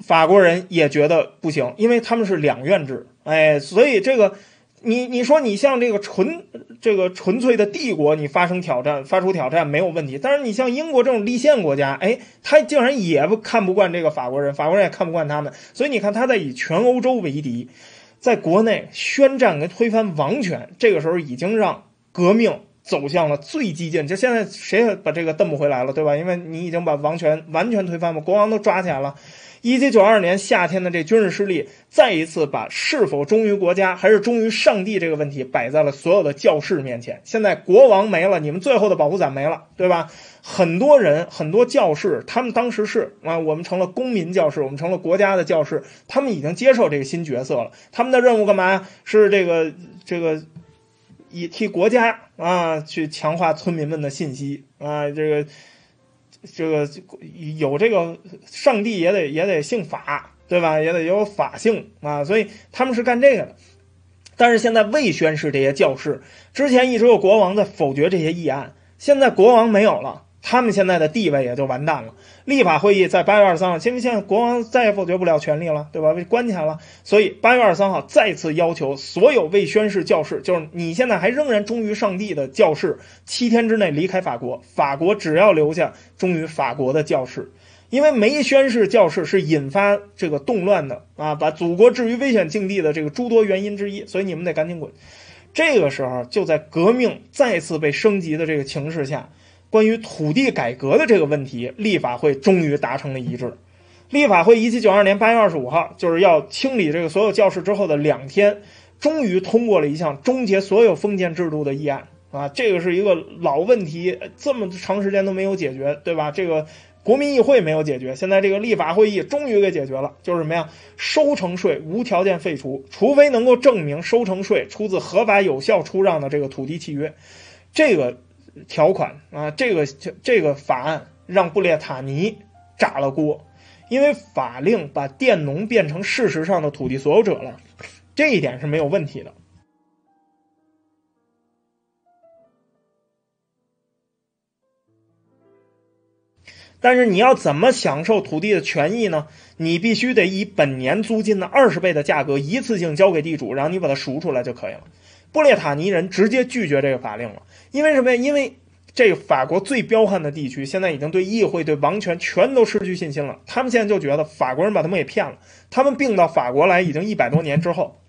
Speaker 1: 法国人也觉得不行，因为他们是两院制，哎，所以这个，你你说你像这个纯这个纯粹的帝国，你发生挑战发出挑战没有问题，但是你像英国这种立宪国家，哎，他竟然也不看不惯这个法国人，法国人也看不惯他们，所以你看他在以全欧洲为敌，在国内宣战跟推翻王权，这个时候已经让革命。走向了最激进，就现在谁也把这个蹬不回来了，对吧？因为你已经把王权完全推翻了，国王都抓起来了。一七九二年夏天的这军事失利，再一次把是否忠于国家还是忠于上帝这个问题摆在了所有的教士面前。现在国王没了，你们最后的保护伞没了，对吧？很多人，很多教士，他们当时是啊，我们成了公民教士，我们成了国家的教士，他们已经接受这个新角色了。他们的任务干嘛？是这个这个。以替国家啊去强化村民们的信息啊，这个这个有这个上帝也得也得姓法，对吧？也得有法性啊，所以他们是干这个的。但是现在未宣誓这些教士，之前一直有国王在否决这些议案，现在国王没有了。他们现在的地位也就完蛋了。立法会议在八月二十三号，因为现在国王再也否决不了权力了，对吧？被关起来了，所以八月二十三号再次要求所有未宣誓教士，就是你现在还仍然忠于上帝的教士，七天之内离开法国。法国只要留下忠于法国的教士，因为没宣誓教士是引发这个动乱的啊，把祖国置于危险境地的这个诸多原因之一。所以你们得赶紧滚。这个时候就在革命再次被升级的这个情势下。关于土地改革的这个问题，立法会终于达成了一致。立法会一七九二年八月二十五号，就是要清理这个所有教室之后的两天，终于通过了一项终结所有封建制度的议案啊！这个是一个老问题，这么长时间都没有解决，对吧？这个国民议会没有解决，现在这个立法会议终于给解决了，就是什么呀？收成税无条件废除，除非能够证明收成税出自合法有效出让的这个土地契约。这个条款啊，这个这个法案让布列塔尼炸了锅，因为法令把佃农变成事实上的土地所有者了，这一点是没有问题的。但是你要怎么享受土地的权益呢？你必须得以本年租金的二十倍的价格一次性交给地主，然后你把它赎出来就可以了。布列塔尼人直接拒绝这个法令了，因为什么呀？因为这法国最彪悍的地区现在已经对议会、对王权全都失去信心了。他们现在就觉得法国人把他们给骗了。他们并到法国来已经一百多年之后，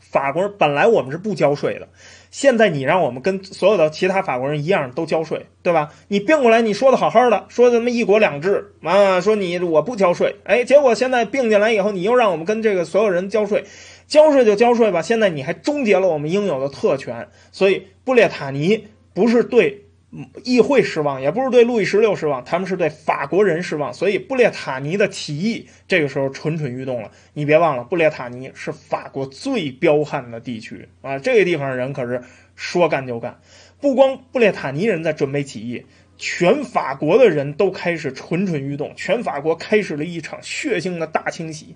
Speaker 1: 法国人本来我们是不交税的。现在你让我们跟所有的其他法国人一样都交税，对吧？你并过来，你说的好好的，说咱们一国两制啊，说你我不交税，哎，结果现在并进来以后，你又让我们跟这个所有人交税，交税就交税吧。现在你还终结了我们应有的特权，所以布列塔尼不是对。议会失望，也不是对路易十六失望，他们是对法国人失望。所以布列塔尼的起义这个时候蠢蠢欲动了。你别忘了，布列塔尼是法国最彪悍的地区啊！这个地方人可是说干就干。不光布列塔尼人在准备起义，全法国的人都开始蠢蠢欲动，全法国开始了一场血腥的大清洗。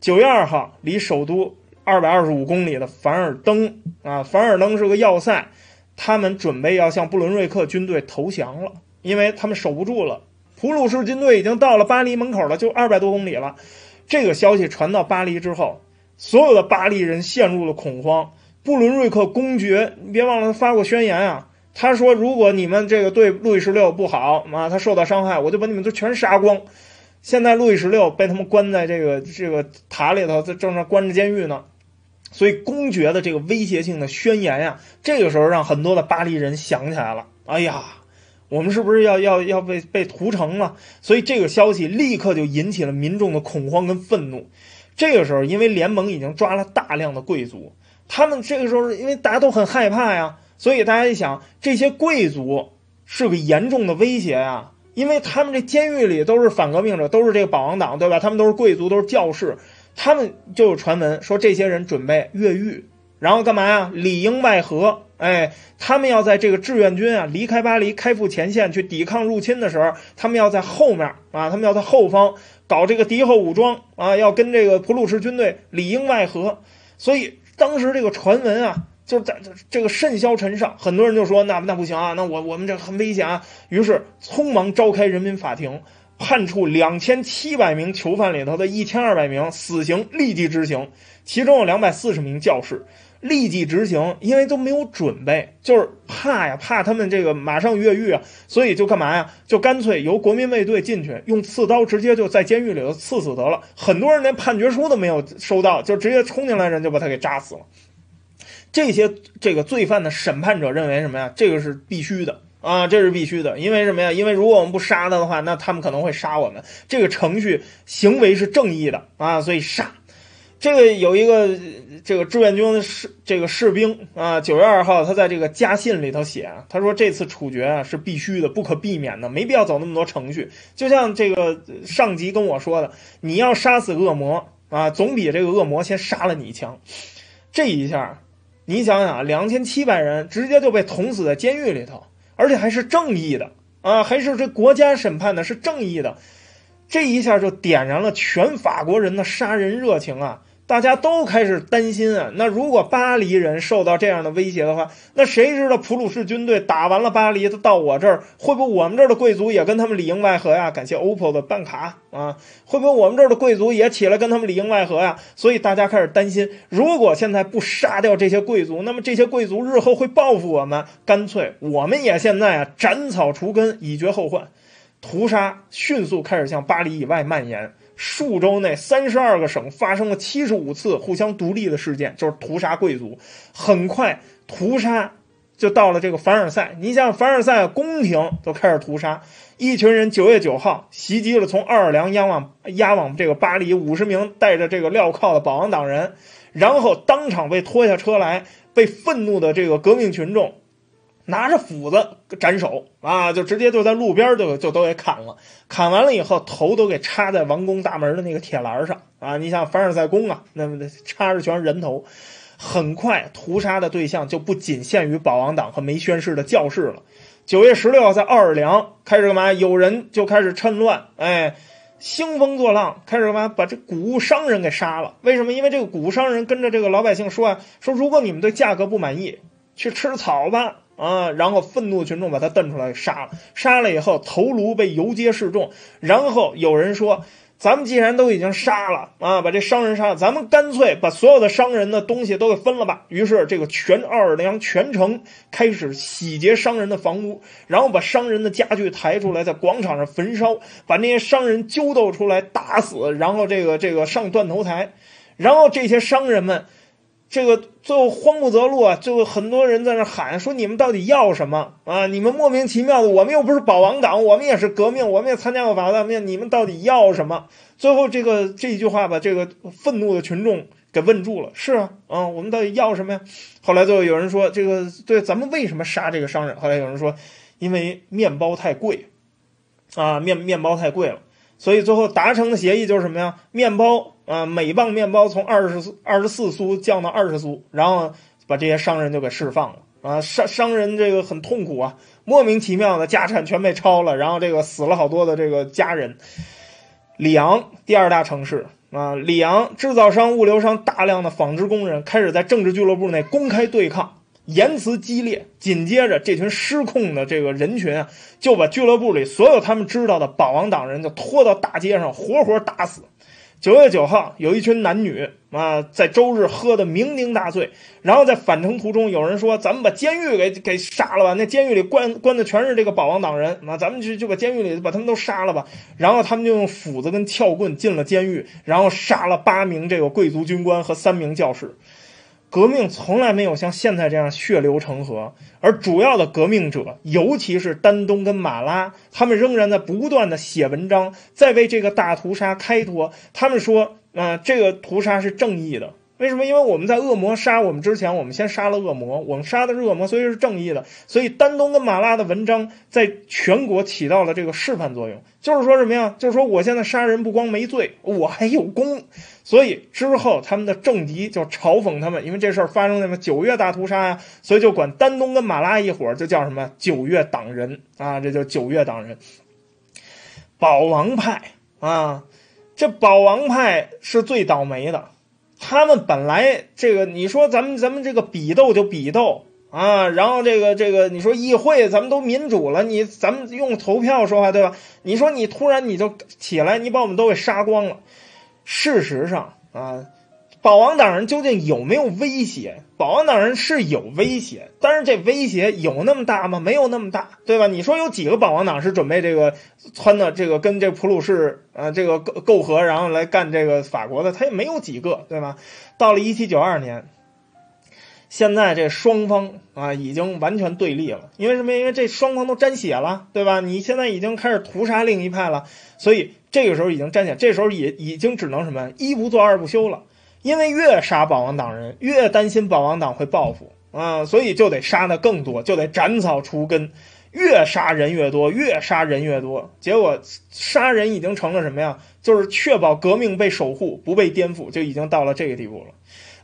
Speaker 1: 九月二号，离首都二百二十五公里的凡尔登啊，凡尔登是个要塞。他们准备要向布伦瑞克军队投降了，因为他们守不住了。普鲁士军队已经到了巴黎门口了，就二百多公里了。这个消息传到巴黎之后，所有的巴黎人陷入了恐慌。布伦瑞克公爵，你别忘了他发过宣言啊，他说如果你们这个对路易十六不好啊，他受到伤害，我就把你们都全杀光。现在路易十六被他们关在这个这个塔里头，在正在关着监狱呢。所以公爵的这个威胁性的宣言呀，这个时候让很多的巴黎人想起来了。哎呀，我们是不是要要要被被屠城了？所以这个消息立刻就引起了民众的恐慌跟愤怒。这个时候，因为联盟已经抓了大量的贵族，他们这个时候因为大家都很害怕呀，所以大家一想，这些贵族是个严重的威胁呀，因为他们这监狱里都是反革命者，都是这个保王党，对吧？他们都是贵族，都是教士。他们就有传闻说，这些人准备越狱，然后干嘛呀？里应外合。哎，他们要在这个志愿军啊离开巴黎，开赴前线去抵抗入侵的时候，他们要在后面啊，他们要在后方搞这个敌后武装啊，要跟这个普鲁士军队里应外合。所以当时这个传闻啊，就在这个甚嚣尘上，很多人就说那那不行啊，那我我们这很危险啊。于是匆忙召开人民法庭。判处两千七百名囚犯里头的一千二百名死刑立即执行，其中有两百四十名教士立即执行，因为都没有准备，就是怕呀，怕他们这个马上越狱啊，所以就干嘛呀？就干脆由国民卫队进去，用刺刀直接就在监狱里头刺死得了。很多人连判决书都没有收到，就直接冲进来人就把他给扎死了。这些这个罪犯的审判者认为什么呀？这个是必须的。啊，这是必须的，因为什么呀？因为如果我们不杀他的话，那他们可能会杀我们。这个程序行为是正义的啊，所以杀。这个有一个这个志愿军的士这个士兵啊，九月二号他在这个家信里头写，他说这次处决啊是必须的，不可避免的，没必要走那么多程序。就像这个上级跟我说的，你要杀死恶魔啊，总比这个恶魔先杀了你强。这一下，你想想，两千七百人直接就被捅死在监狱里头。而且还是正义的啊，还是这国家审判的是正义的，这一下就点燃了全法国人的杀人热情啊！大家都开始担心啊，那如果巴黎人受到这样的威胁的话，那谁知道普鲁士军队打完了巴黎，他到我这儿，会不会我们这儿的贵族也跟他们里应外合呀？感谢 OPPO 的办卡啊，会不会我们这儿的贵族也起来跟他们里应外合呀？所以大家开始担心，如果现在不杀掉这些贵族，那么这些贵族日后会报复我们，干脆我们也现在啊斩草除根，以绝后患，屠杀迅速开始向巴黎以外蔓延。数周内，三十二个省发生了七十五次互相独立的事件，就是屠杀贵族。很快，屠杀就到了这个凡尔赛。你想，凡尔赛宫廷都开始屠杀，一群人九月九号袭击了从奥尔良押往押往这个巴黎五十名带着这个镣铐的保王党人，然后当场被拖下车来，被愤怒的这个革命群众拿着斧子斩首啊，就直接就在路边就就都给砍了。砍完了以后，头都给插在王宫大门的那个铁栏上啊！你像凡尔赛宫啊，那么插着全是人头。很快，屠杀的对象就不仅限于保王党和没宣誓的教士了。九月十六号，在奥尔良开始干嘛？有人就开始趁乱，哎，兴风作浪，开始干嘛？把这谷物商人给杀了。为什么？因为这个谷物商人跟着这个老百姓说啊，说如果你们对价格不满意，去吃草吧。啊，然后愤怒的群众把他瞪出来杀了，杀了以后头颅被游街示众，然后有人说，咱们既然都已经杀了啊，把这商人杀了，咱们干脆把所有的商人的东西都给分了吧。于是这个全奥尔良全城开始洗劫商人的房屋，然后把商人的家具抬出来，在广场上焚烧，把那些商人揪斗出来打死，然后这个这个上断头台，然后这些商人们。这个最后慌不择路啊，就很多人在那喊说：“你们到底要什么啊？你们莫名其妙的，我们又不是保王党，我们也是革命，我们也参加过法国大革命，你们到底要什么？”最后这个这一句话把这个愤怒的群众给问住了。是啊，啊，我们到底要什么呀？后来最后有人说：“这个对，咱们为什么杀这个商人？”后来有人说：“因为面包太贵，啊，面面包太贵了。”所以最后达成的协议就是什么呀？面包啊，每磅面包从二十二十四苏降到二十苏，然后把这些商人就给释放了啊！商商人这个很痛苦啊，莫名其妙的家产全被抄了，然后这个死了好多的这个家人。里昂第二大城市啊，里昂制造商、物流商大量的纺织工人开始在政治俱乐部内公开对抗。言辞激烈，紧接着这群失控的这个人群啊，就把俱乐部里所有他们知道的保王党人就拖到大街上，活活打死。九月九号，有一群男女啊，在周日喝得酩酊大醉，然后在返程途中，有人说：“咱们把监狱给给杀了吧！那监狱里关关的全是这个保王党人，那咱们就就把监狱里把他们都杀了吧。”然后他们就用斧子跟撬棍进了监狱，然后杀了八名这个贵族军官和三名教士。革命从来没有像现在这样血流成河，而主要的革命者，尤其是丹东跟马拉，他们仍然在不断的写文章，在为这个大屠杀开脱。他们说，啊，这个屠杀是正义的。为什么？因为我们在恶魔杀我们之前，我们先杀了恶魔，我们杀的是恶魔，所以是正义的。所以丹东跟马拉的文章在全国起到了这个示范作用，就是说什么呀？就是说我现在杀人不光没罪，我还有功。所以之后他们的政敌就嘲讽他们，因为这事儿发生在什么九月大屠杀呀，所以就管丹东跟马拉一伙儿就叫什么九月党人啊，这叫九月党人。保王派啊，这保王派是最倒霉的。他们本来这个，你说咱们咱们这个比斗就比斗啊，然后这个这个，你说议会咱们都民主了，你咱们用投票说话对吧？你说你突然你就起来，你把我们都给杀光了。事实上啊。保王党人究竟有没有威胁？保王党人是有威胁，但是这威胁有那么大吗？没有那么大，对吧？你说有几个保王党是准备这个穿的这个跟这普鲁士啊这个构构和，然后来干这个法国的？他也没有几个，对吧？到了一七九二年，现在这双方啊已经完全对立了，因为什么？因为这双方都沾血了，对吧？你现在已经开始屠杀另一派了，所以这个时候已经站起来，这时候也已经只能什么？一不做二不休了。因为越杀保王党人，越担心保王党会报复啊，所以就得杀的更多，就得斩草除根，越杀人越多，越杀人越多。结果杀人已经成了什么呀？就是确保革命被守护，不被颠覆，就已经到了这个地步了。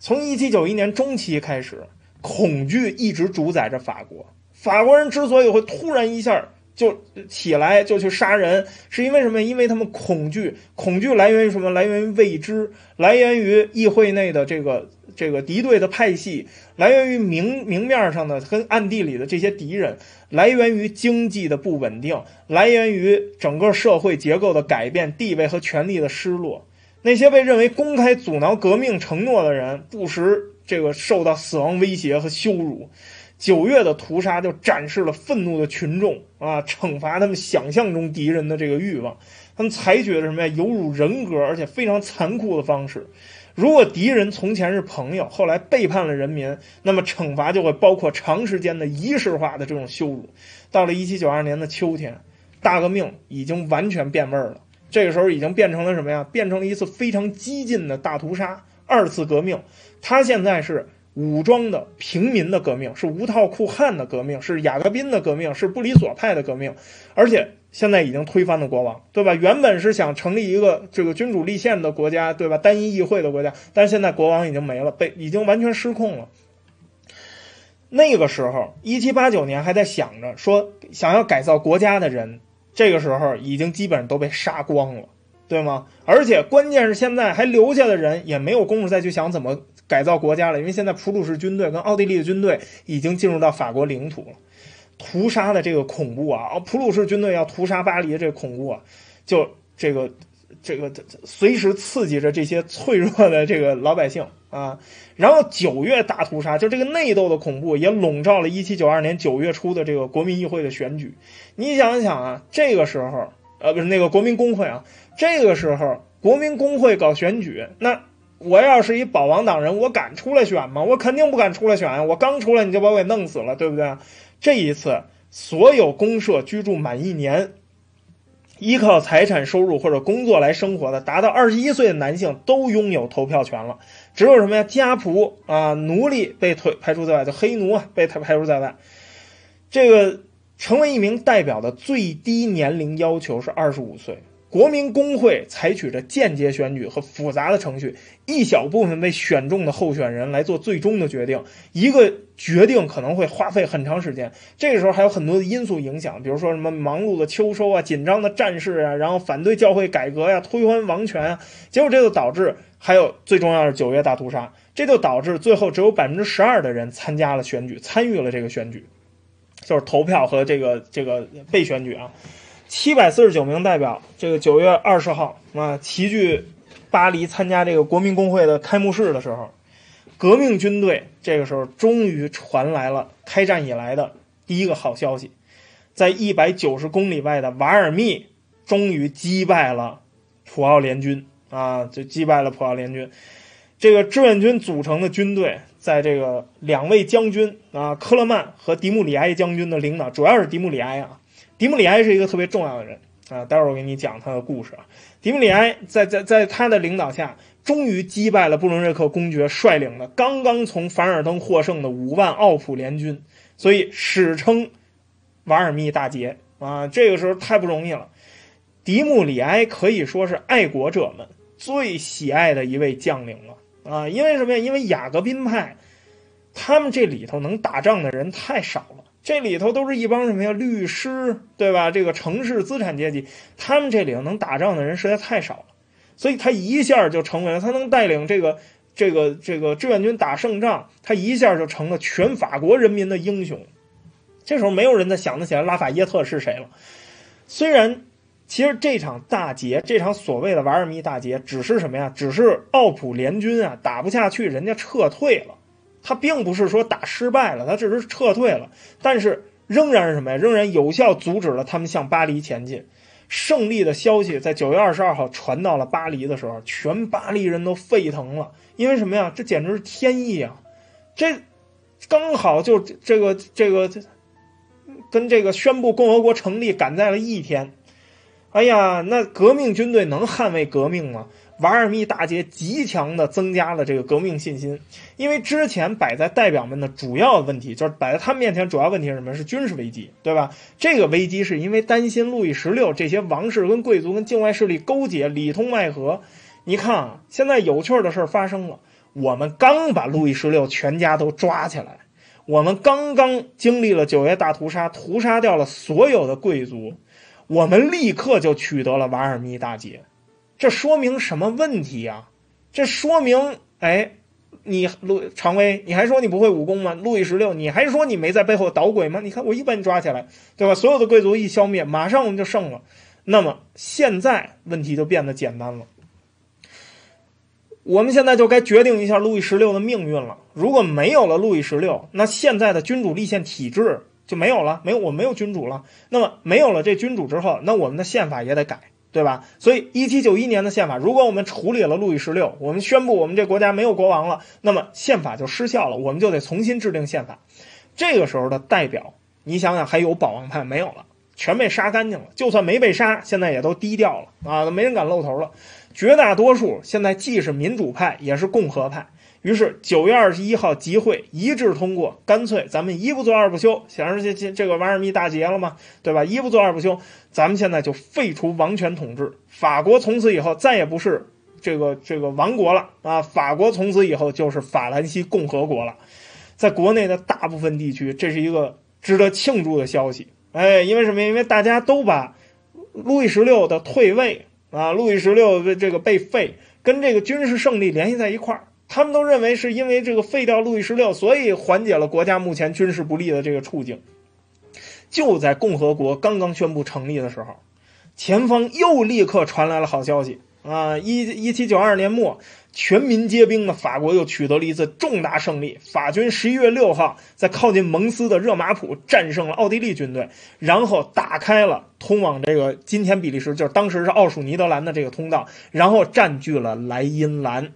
Speaker 1: 从一七九一年中期开始，恐惧一直主宰着法国。法国人之所以会突然一下。就起来就去杀人，是因为什么？因为他们恐惧，恐惧来源于什么？来源于未知，来源于议会内的这个这个敌对的派系，来源于明明面上的跟暗地里的这些敌人，来源于经济的不稳定，来源于整个社会结构的改变，地位和权力的失落。那些被认为公开阻挠革命承诺的人，不时这个受到死亡威胁和羞辱。九月的屠杀就展示了愤怒的群众啊，惩罚他们想象中敌人的这个欲望。他们采取了什么呀？有辱人格而且非常残酷的方式。如果敌人从前是朋友，后来背叛了人民，那么惩罚就会包括长时间的仪式化的这种羞辱。到了一七九二年的秋天，大革命已经完全变味儿了。这个时候已经变成了什么呀？变成了一次非常激进的大屠杀，二次革命。它现在是。武装的平民的革命，是无套库汉的革命，是雅各宾的革命，是布里索派的革命，而且现在已经推翻了国王，对吧？原本是想成立一个这个君主立宪的国家，对吧？单一议会的国家，但是现在国王已经没了，被已经完全失控了。那个时候，一七八九年还在想着说想要改造国家的人，这个时候已经基本上都被杀光了，对吗？而且关键是现在还留下的人也没有功夫再去想怎么改造国家了，因为现在普鲁士军队跟奥地利的军队已经进入到法国领土了，屠杀的这个恐怖啊！普鲁士军队要屠杀巴黎的，这个恐怖啊，就这个这个随时刺激着这些脆弱的这个老百姓。啊，然后九月大屠杀，就这个内斗的恐怖也笼罩了1792年九月初的这个国民议会的选举。你想一想啊，这个时候，呃，不是那个国民工会啊，这个时候国民工会搞选举，那我要是一保王党人，我敢出来选吗？我肯定不敢出来选呀！我刚出来你就把我给弄死了，对不对？这一次，所有公社居住满一年。依靠财产收入或者工作来生活的，达到二十一岁的男性都拥有投票权了。只有什么呀？家仆啊，奴隶被推排除在外，就黑奴啊，被他排除在外。这个成为一名代表的最低年龄要求是二十五岁。国民工会采取着间接选举和复杂的程序，一小部分被选中的候选人来做最终的决定。一个决定可能会花费很长时间，这个时候还有很多的因素影响，比如说什么忙碌的秋收啊、紧张的战事啊，然后反对教会改革呀、推翻王权啊，结果这就导致还有最重要的九月大屠杀，这就导致最后只有百分之十二的人参加了选举，参与了这个选举，就是投票和这个这个被选举啊。七百四十九名代表，这个九月二十号啊，齐聚巴黎参加这个国民工会的开幕式的时候，革命军队这个时候终于传来了开战以来的第一个好消息，在一百九十公里外的瓦尔密，终于击败了普奥联军啊，就击败了普奥联军。这个志愿军组成的军队，在这个两位将军啊，科勒曼和迪穆里埃将军的领导，主要是迪穆里埃啊。迪穆里埃是一个特别重要的人啊，待会儿我给你讲他的故事啊。迪穆里埃在在在他的领导下，终于击败了布伦瑞克公爵率领的刚刚从凡尔登获胜的五万奥普联军，所以史称瓦尔密大捷啊。这个时候太不容易了，迪穆里埃可以说是爱国者们最喜爱的一位将领了啊。因为什么呀？因为雅各宾派他们这里头能打仗的人太少了。这里头都是一帮什么呀？律师，对吧？这个城市资产阶级，他们这里头能打仗的人实在太少了，所以他一下就成为了，他能带领这个这个这个志愿军打胜仗，他一下就成了全法国人民的英雄。这时候没有人再想得起来拉法耶特是谁了。虽然其实这场大捷，这场所谓的瓦尔密大捷，只是什么呀？只是奥普联军啊打不下去，人家撤退了。他并不是说打失败了，他只是撤退了，但是仍然是什么呀？仍然有效阻止了他们向巴黎前进。胜利的消息在九月二十二号传到了巴黎的时候，全巴黎人都沸腾了，因为什么呀？这简直是天意啊！这刚好就这个这个跟这个宣布共和国成立赶在了一天。哎呀，那革命军队能捍卫革命吗？瓦尔密大捷极强的增加了这个革命信心，因为之前摆在代表们的主要问题就是摆在他们面前主要问题是什么？是军事危机，对吧？这个危机是因为担心路易十六这些王室跟贵族跟境外势力勾结，里通外合。你看啊，现在有趣的事发生了，我们刚把路易十六全家都抓起来，我们刚刚经历了九月大屠杀，屠杀掉了所有的贵族，我们立刻就取得了瓦尔密大捷。这说明什么问题呀？这说明，哎，你路常威，你还说你不会武功吗？路易十六，你还说你没在背后捣鬼吗？你看我一把你抓起来，对吧？所有的贵族一消灭，马上我们就胜了。那么现在问题就变得简单了，我们现在就该决定一下路易十六的命运了。如果没有了路易十六，那现在的君主立宪体制就没有了，没有我没有君主了。那么没有了这君主之后，那我们的宪法也得改。对吧？所以，一七九一年的宪法，如果我们处理了路易十六，我们宣布我们这国家没有国王了，那么宪法就失效了，我们就得重新制定宪法。这个时候的代表，你想想，还有保王派没有了，全被杀干净了。就算没被杀，现在也都低调了啊，没人敢露头了。绝大多数现在既是民主派，也是共和派。于是九月二十一号集会一致通过，干脆咱们一不做二不休，想着这这这个玩意儿一大捷了嘛，对吧？一不做二不休，咱们现在就废除王权统治，法国从此以后再也不是这个这个王国了啊！法国从此以后就是法兰西共和国了。在国内的大部分地区，这是一个值得庆祝的消息。哎，因为什么？因为大家都把路易十六的退位啊，路易十六的这个被废，跟这个军事胜利联系在一块儿。他们都认为是因为这个废掉路易十六，所以缓解了国家目前军事不利的这个处境。就在共和国刚刚宣布成立的时候，前方又立刻传来了好消息啊！一一七九二年末，全民皆兵的法国又取得了一次重大胜利。法军十一月六号在靠近蒙斯的热马普战胜了奥地利军队，然后打开了通往这个今天比利时，就是当时是奥属尼德兰的这个通道，然后占据了莱茵兰。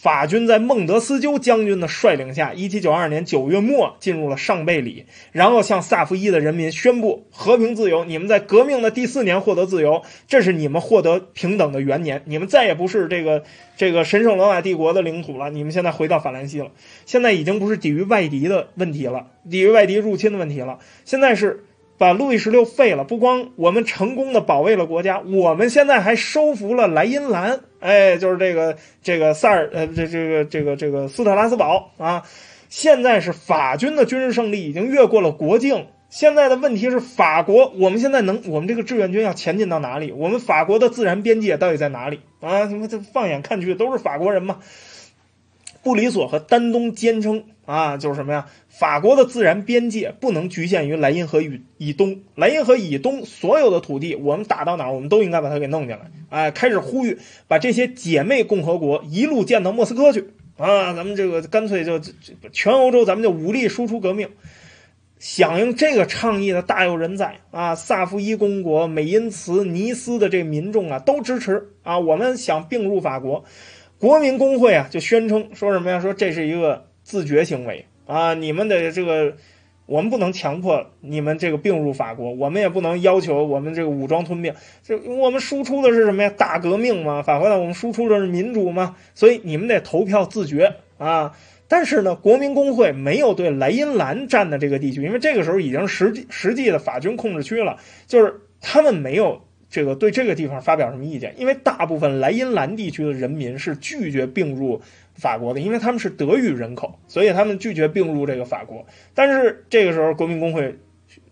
Speaker 1: 法军在孟德斯鸠将军的率领下，一七九二年九月末进入了上贝里，然后向萨伏伊的人民宣布和平自由。你们在革命的第四年获得自由，这是你们获得平等的元年。你们再也不是这个这个神圣罗马帝国的领土了，你们现在回到法兰西了。现在已经不是抵御外敌的问题了，抵御外敌入侵的问题了。现在是。把路易十六废了，不光我们成功的保卫了国家，我们现在还收服了莱茵兰，哎，就是这个这个萨尔，呃，这这个这个这个斯特拉斯堡啊。现在是法军的军事胜利已经越过了国境，现在的问题是法国，我们现在能，我们这个志愿军要前进到哪里？我们法国的自然边界到底在哪里啊？你们这放眼看去都是法国人嘛。布里索和丹东坚称啊，就是什么呀？法国的自然边界不能局限于莱茵河以以东，莱茵河以东所有的土地，我们打到哪儿，我们都应该把它给弄进来。哎，开始呼吁把这些姐妹共和国一路建到莫斯科去啊！咱们这个干脆就全欧洲，咱们就武力输出革命。响应这个倡议的大有人在啊！萨伏伊公国、美因茨、尼斯的这民众啊，都支持啊！我们想并入法国。国民工会啊，就宣称说什么呀？说这是一个自觉行为啊！你们的这个，我们不能强迫你们这个并入法国，我们也不能要求我们这个武装吞并。这我们输出的是什么呀？大革命嘛！反过来，我们输出的是民主嘛！所以你们得投票自觉啊！但是呢，国民工会没有对莱茵兰占的这个地区，因为这个时候已经实际实际的法军控制区了，就是他们没有。这个对这个地方发表什么意见？因为大部分莱茵兰地区的人民是拒绝并入法国的，因为他们是德语人口，所以他们拒绝并入这个法国。但是这个时候国民工会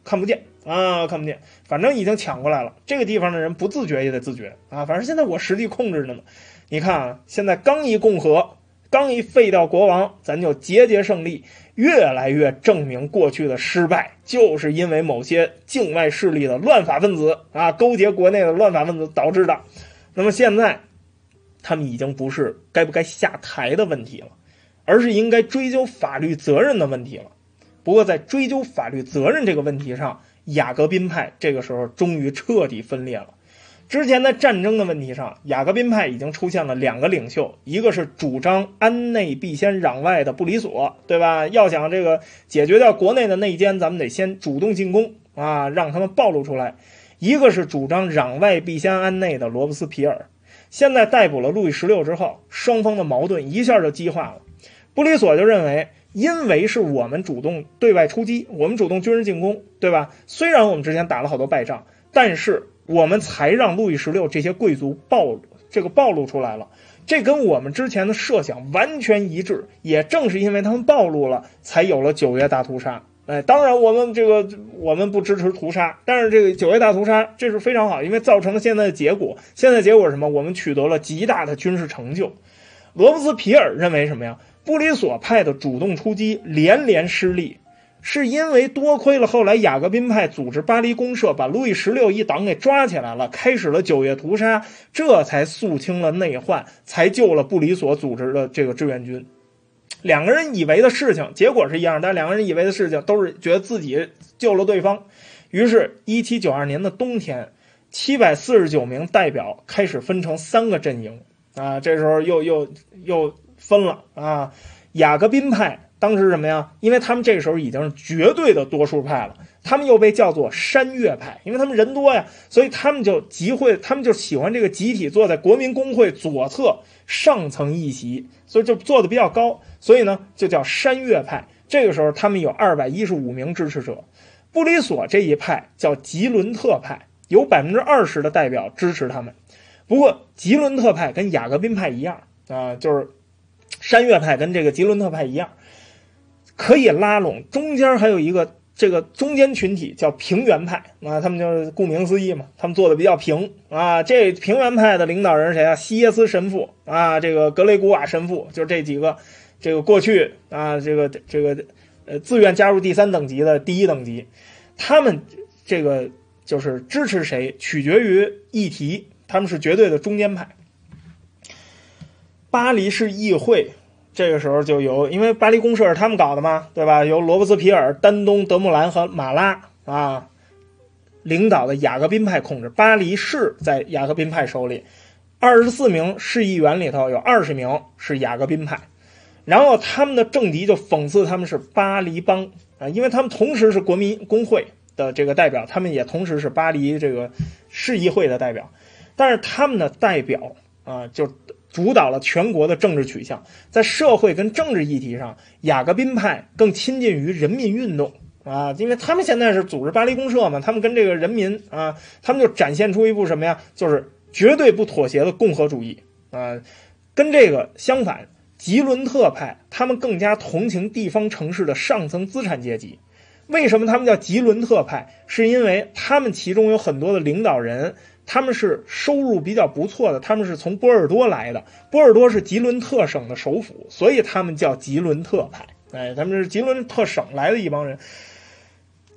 Speaker 1: 看不见啊，看不见，反正已经抢过来了。这个地方的人不自觉也得自觉啊，反正现在我实际控制着呢。你看啊，现在刚一共和，刚一废掉国王，咱就节节胜利。越来越证明过去的失败，就是因为某些境外势力的乱法分子啊，勾结国内的乱法分子导致的。那么现在，他们已经不是该不该下台的问题了，而是应该追究法律责任的问题了。不过，在追究法律责任这个问题上，雅各宾派这个时候终于彻底分裂了。之前在战争的问题上，雅各宾派已经出现了两个领袖，一个是主张安内必先攘外的布里索，对吧？要想这个解决掉国内的内奸，咱们得先主动进攻啊，让他们暴露出来。一个是主张攘外必先安内的罗伯斯皮尔。现在逮捕了路易十六之后，双方的矛盾一下就激化了。布里索就认为，因为是我们主动对外出击，我们主动军事进攻，对吧？虽然我们之前打了好多败仗，但是。我们才让路易十六这些贵族暴这个暴露出来了，这跟我们之前的设想完全一致。也正是因为他们暴露了，才有了九月大屠杀。哎，当然我们这个我们不支持屠杀，但是这个九月大屠杀这是非常好，因为造成了现在的结果。现在结果是什么？我们取得了极大的军事成就。罗伯斯皮尔认为什么呀？布里索派的主动出击连连失利。是因为多亏了后来雅各宾派组织巴黎公社，把路易十六一党给抓起来了，开始了九月屠杀，这才肃清了内患，才救了布里索组织的这个志愿军。两个人以为的事情，结果是一样，但两个人以为的事情都是觉得自己救了对方。于是，一七九二年的冬天，七百四十九名代表开始分成三个阵营啊，这时候又又又分了啊，雅各宾派。当时什么呀？因为他们这个时候已经是绝对的多数派了，他们又被叫做山岳派，因为他们人多呀，所以他们就集会，他们就喜欢这个集体坐在国民公会左侧上层一席，所以就坐的比较高，所以呢就叫山岳派。这个时候他们有二百一十五名支持者，布里索这一派叫吉伦特派，有百分之二十的代表支持他们。不过吉伦特派跟雅各宾派一样啊，就是山岳派跟这个吉伦特派一样。可以拉拢中间还有一个这个中间群体叫平原派啊，他们就是顾名思义嘛，他们做的比较平啊。这平原派的领导人谁啊？西耶斯神父啊，这个格雷古瓦神父，就这几个，这个过去啊，这个这个呃自愿加入第三等级的第一等级，他们这个就是支持谁，取决于议题，他们是绝对的中间派。巴黎市议会。这个时候就由，因为巴黎公社是他们搞的嘛，对吧？由罗伯斯皮尔、丹东、德穆兰和马拉啊领导的雅各宾派控制巴黎市，在雅各宾派手里，二十四名市议员里头有二十名是雅各宾派，然后他们的政敌就讽刺他们是巴黎帮啊，因为他们同时是国民工会的这个代表，他们也同时是巴黎这个市议会的代表，但是他们的代表啊就。主导了全国的政治取向，在社会跟政治议题上，雅各宾派更亲近于人民运动啊，因为他们现在是组织巴黎公社嘛，他们跟这个人民啊，他们就展现出一部什么呀？就是绝对不妥协的共和主义啊。跟这个相反，吉伦特派他们更加同情地方城市的上层资产阶级。为什么他们叫吉伦特派？是因为他们其中有很多的领导人。他们是收入比较不错的，他们是从波尔多来的。波尔多是吉伦特省的首府，所以他们叫吉伦特派。哎，他们是吉伦特省来的一帮人。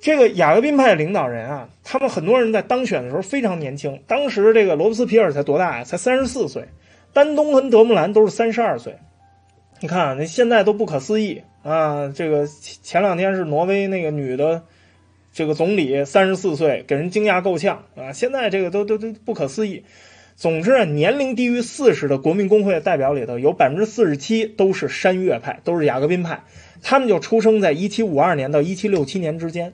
Speaker 1: 这个雅各宾派领导人啊，他们很多人在当选的时候非常年轻。当时这个罗伯斯皮尔才多大呀？才三十四岁。丹东跟德穆兰都是三十二岁。你看，那现在都不可思议啊！这个前两天是挪威那个女的。这个总理三十四岁，给人惊讶够呛啊！现在这个都都都不可思议。总之，年龄低于四十的国民工会代表里头，有百分之四十七都是山岳派，都是雅各宾派。他们就出生在一七五二年到一七六七年之间。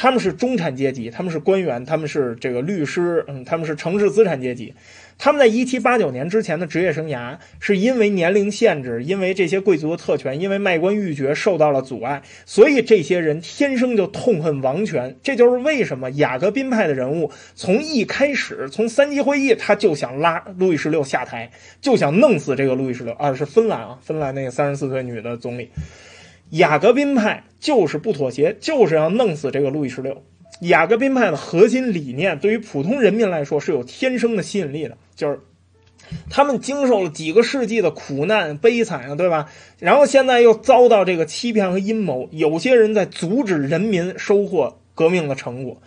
Speaker 1: 他们是中产阶级，他们是官员，他们是这个律师，嗯，他们是城市资产阶级。他们在一七八九年之前的职业生涯，是因为年龄限制，因为这些贵族的特权，因为卖官鬻爵受到了阻碍，所以这些人天生就痛恨王权。这就是为什么雅各宾派的人物从一开始，从三级会议他就想拉路易十六下台，就想弄死这个路易十六啊，是芬兰啊，芬兰那个三十四岁女的总理。雅各宾派就是不妥协，就是要弄死这个路易十六。雅各宾派的核心理念对于普通人民来说是有天生的吸引力的，就是他们经受了几个世纪的苦难悲惨啊，对吧？然后现在又遭到这个欺骗和阴谋，有些人在阻止人民收获革命的成果。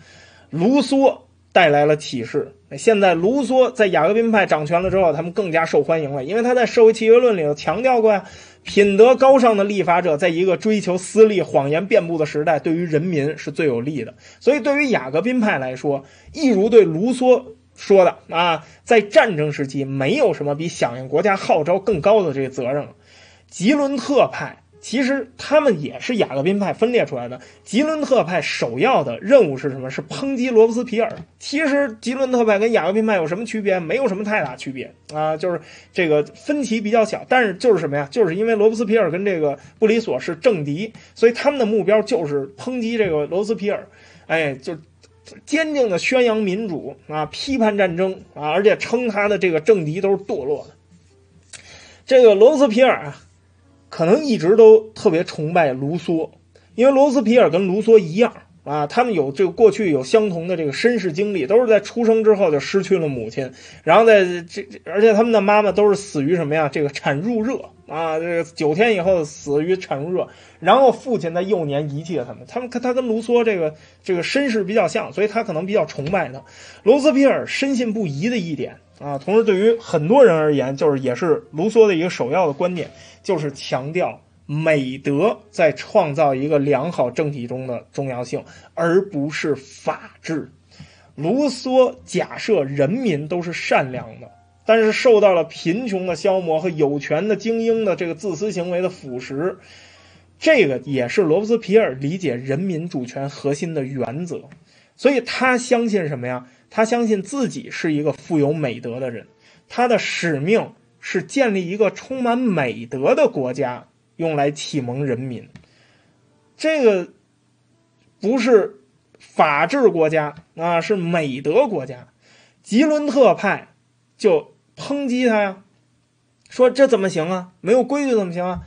Speaker 1: 卢梭带来了启示，现在卢梭在雅各宾派掌权了之后，他们更加受欢迎了，因为他在《社会契约论》里头强调过呀。品德高尚的立法者，在一个追求私利、谎言遍布的时代，对于人民是最有利的。所以，对于雅各宾派来说，一如对卢梭说的啊，在战争时期，没有什么比响应国家号召更高的这个责任了。吉伦特派。其实他们也是雅各宾派分裂出来的。吉伦特派首要的任务是什么？是抨击罗伯斯皮尔。其实吉伦特派跟雅各宾派有什么区别？没有什么太大区别啊，就是这个分歧比较小。但是就是什么呀？就是因为罗伯斯皮尔跟这个布里索是政敌，所以他们的目标就是抨击这个罗伯斯皮尔。哎，就坚定的宣扬民主啊，批判战争啊，而且称他的这个政敌都是堕落的。这个罗斯皮尔啊。可能一直都特别崇拜卢梭，因为罗斯皮尔跟卢梭一样啊，他们有这个过去有相同的这个身世经历，都是在出生之后就失去了母亲，然后在这，而且他们的妈妈都是死于什么呀？这个产褥热啊，这个九天以后死于产褥热，然后父亲在幼年遗弃了他们，他们他他跟卢梭这个这个身世比较像，所以他可能比较崇拜他。罗斯皮尔深信不疑的一点啊，同时对于很多人而言，就是也是卢梭的一个首要的观点。就是强调美德在创造一个良好政体中的重要性，而不是法治。卢梭假设人民都是善良的，但是受到了贫穷的消磨和有权的精英的这个自私行为的腐蚀。这个也是罗伯斯皮尔理解人民主权核心的原则。所以他相信什么呀？他相信自己是一个富有美德的人，他的使命是建立一个充满美德的国家，用来启蒙人民。这个不是法治国家啊，是美德国家。吉伦特派就抨击他呀，说这怎么行啊？没有规矩怎么行啊？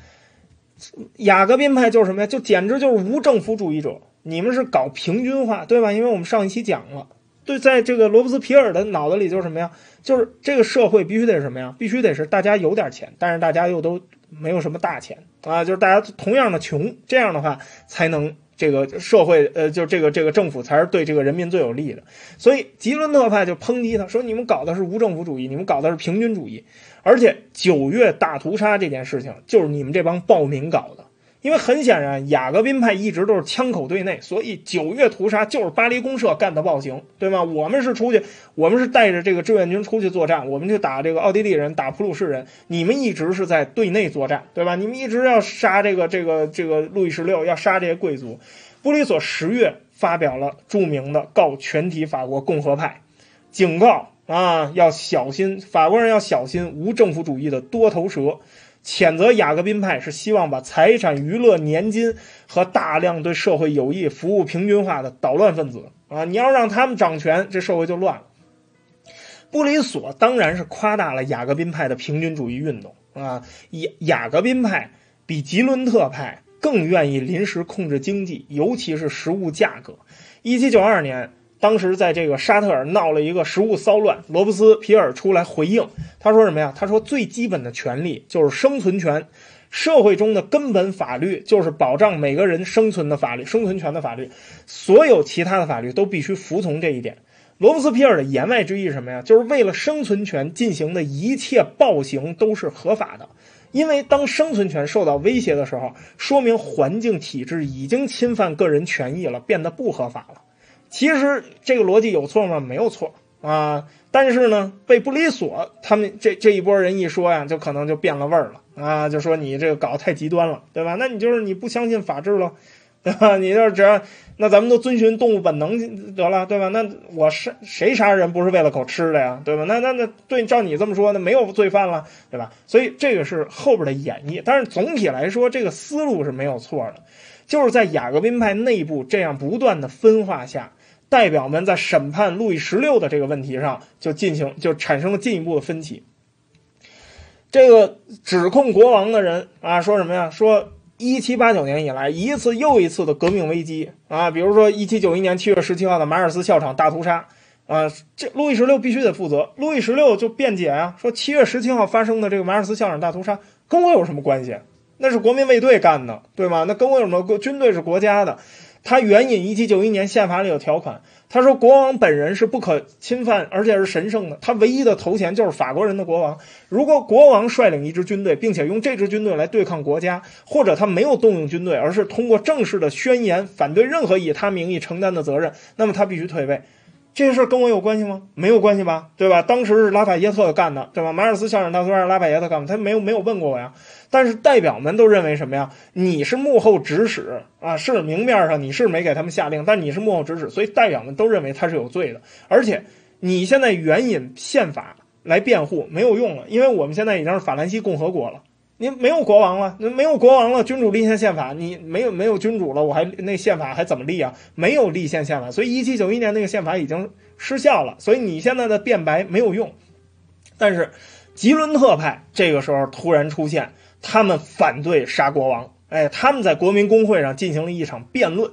Speaker 1: 雅各宾派就是什么呀？就简直就是无政府主义者。你们是搞平均化，对吧？因为我们上一期讲了，对，在这个罗伯斯皮尔的脑子里就是什么呀？就是这个社会必须得什么呀？必须得是大家有点钱，但是大家又都没有什么大钱啊，就是大家同样的穷，这样的话才能这个社会，呃，就这个这个政府才是对这个人民最有利的。所以吉伦特派就抨击他说：“你们搞的是无政府主义，你们搞的是平均主义，而且九月大屠杀这件事情就是你们这帮暴民搞的。”因为很显然，雅各宾派一直都是枪口对内，所以九月屠杀就是巴黎公社干的暴行，对吗？我们是出去，我们是带着这个志愿军出去作战，我们去打这个奥地利人，打普鲁士人。你们一直是在对内作战，对吧？你们一直要杀这个这个这个路易十六，要杀这些贵族。布里索十月发表了著名的告全体法国共和派，警告啊，要小心，法国人要小心无政府主义的多头蛇。谴责雅各宾派是希望把财产、娱乐、年金和大量对社会有益服务平均化的捣乱分子啊！你要让他们掌权，这社会就乱了。布里索当然是夸大了雅各宾派的平均主义运动啊！雅雅各宾派比吉伦特派更愿意临时控制经济，尤其是食物价格。一七九二年。当时在这个沙特尔闹了一个食物骚乱，罗伯斯皮尔出来回应，他说什么呀？他说最基本的权利就是生存权，社会中的根本法律就是保障每个人生存的法律、生存权的法律，所有其他的法律都必须服从这一点。罗伯斯皮尔的言外之意是什么呀？就是为了生存权进行的一切暴行都是合法的，因为当生存权受到威胁的时候，说明环境体制已经侵犯个人权益了，变得不合法了。其实这个逻辑有错吗？没有错啊，但是呢，被布里索他们这这一波人一说呀，就可能就变了味儿了啊，就说你这个搞得太极端了，对吧？那你就是你不相信法治了，对吧？你就是只要那咱们都遵循动物本能得了，对吧？那我杀谁杀人不是为了口吃的呀，对吧？那那那对，照你这么说，那没有罪犯了，对吧？所以这个是后边的演绎，但是总体来说，这个思路是没有错的，就是在雅各宾派内部这样不断的分化下。代表们在审判路易十六的这个问题上，就进行就产生了进一步的分歧。这个指控国王的人啊，说什么呀？说一七八九年以来，一次又一次的革命危机啊，比如说一七九一年七月十七号的马尔斯校场大屠杀啊，这路易十六必须得负责。路易十六就辩解啊，说七月十七号发生的这个马尔斯校场大屠杀跟我有什么关系？那是国民卫队干的，对吗？那跟我有什么？军队是国家的。他援引一七九一年宪法里有条款，他说国王本人是不可侵犯，而且是神圣的。他唯一的头衔就是法国人的国王。如果国王率领一支军队，并且用这支军队来对抗国家，或者他没有动用军队，而是通过正式的宣言反对任何以他名义承担的责任，那么他必须退位。这事跟我有关系吗？没有关系吧，对吧？当时是拉法耶特干的，对吧？马尔斯校长大屠杀，拉法耶特干的，他没有没有问过我呀。但是代表们都认为什么呀？你是幕后指使啊，是明面上你是没给他们下令，但你是幕后指使，所以代表们都认为他是有罪的。而且你现在援引宪法来辩护没有用了，因为我们现在已经是法兰西共和国了，你没有国王了，没有国王了，君主立宪宪法，你没有没有君主了，我还那宪法还怎么立啊？没有立宪宪法，所以一七九一年那个宪法已经失效了，所以你现在的辩白没有用。但是吉伦特派这个时候突然出现。他们反对杀国王，哎，他们在国民公会上进行了一场辩论。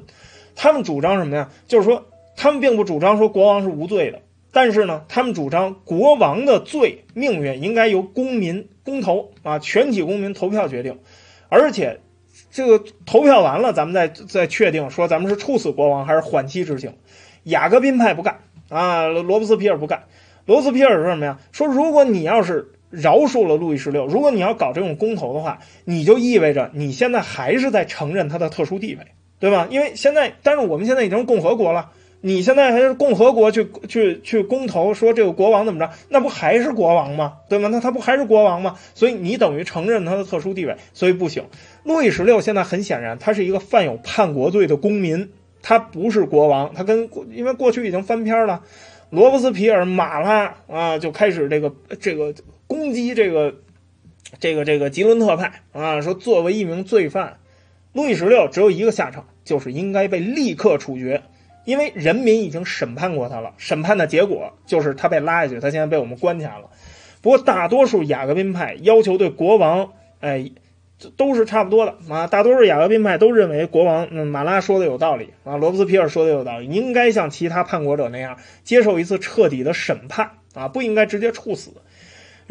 Speaker 1: 他们主张什么呀？就是说，他们并不主张说国王是无罪的，但是呢，他们主张国王的罪命运应该由公民公投啊，全体公民投票决定。而且，这个投票完了，咱们再再确定说咱们是处死国王还是缓期执行。雅各宾派不干啊，罗伯斯皮尔不干。罗斯皮尔说什么呀？说如果你要是。饶恕了路易十六。如果你要搞这种公投的话，你就意味着你现在还是在承认他的特殊地位，对吧？因为现在，但是我们现在已经共和国了，你现在还是共和国去去去公投说这个国王怎么着，那不还是国王吗？对吗？那他不还是国王吗？所以你等于承认他的特殊地位，所以不行。路易十六现在很显然，他是一个犯有叛国罪的公民，他不是国王，他跟因为过去已经翻篇了。罗伯斯皮尔、马拉啊，就开始这个这个攻击这个这个这个吉伦特派啊，说作为一名罪犯，路易十六只有一个下场，就是应该被立刻处决，因为人民已经审判过他了，审判的结果就是他被拉下去，他现在被我们关起来了。不过大多数雅各宾派要求对国王，哎。都是差不多的啊，大多数雅各宾派都认为国王嗯马拉说的有道理啊，罗伯斯皮尔说的有道理，应该像其他叛国者那样接受一次彻底的审判啊，不应该直接处死。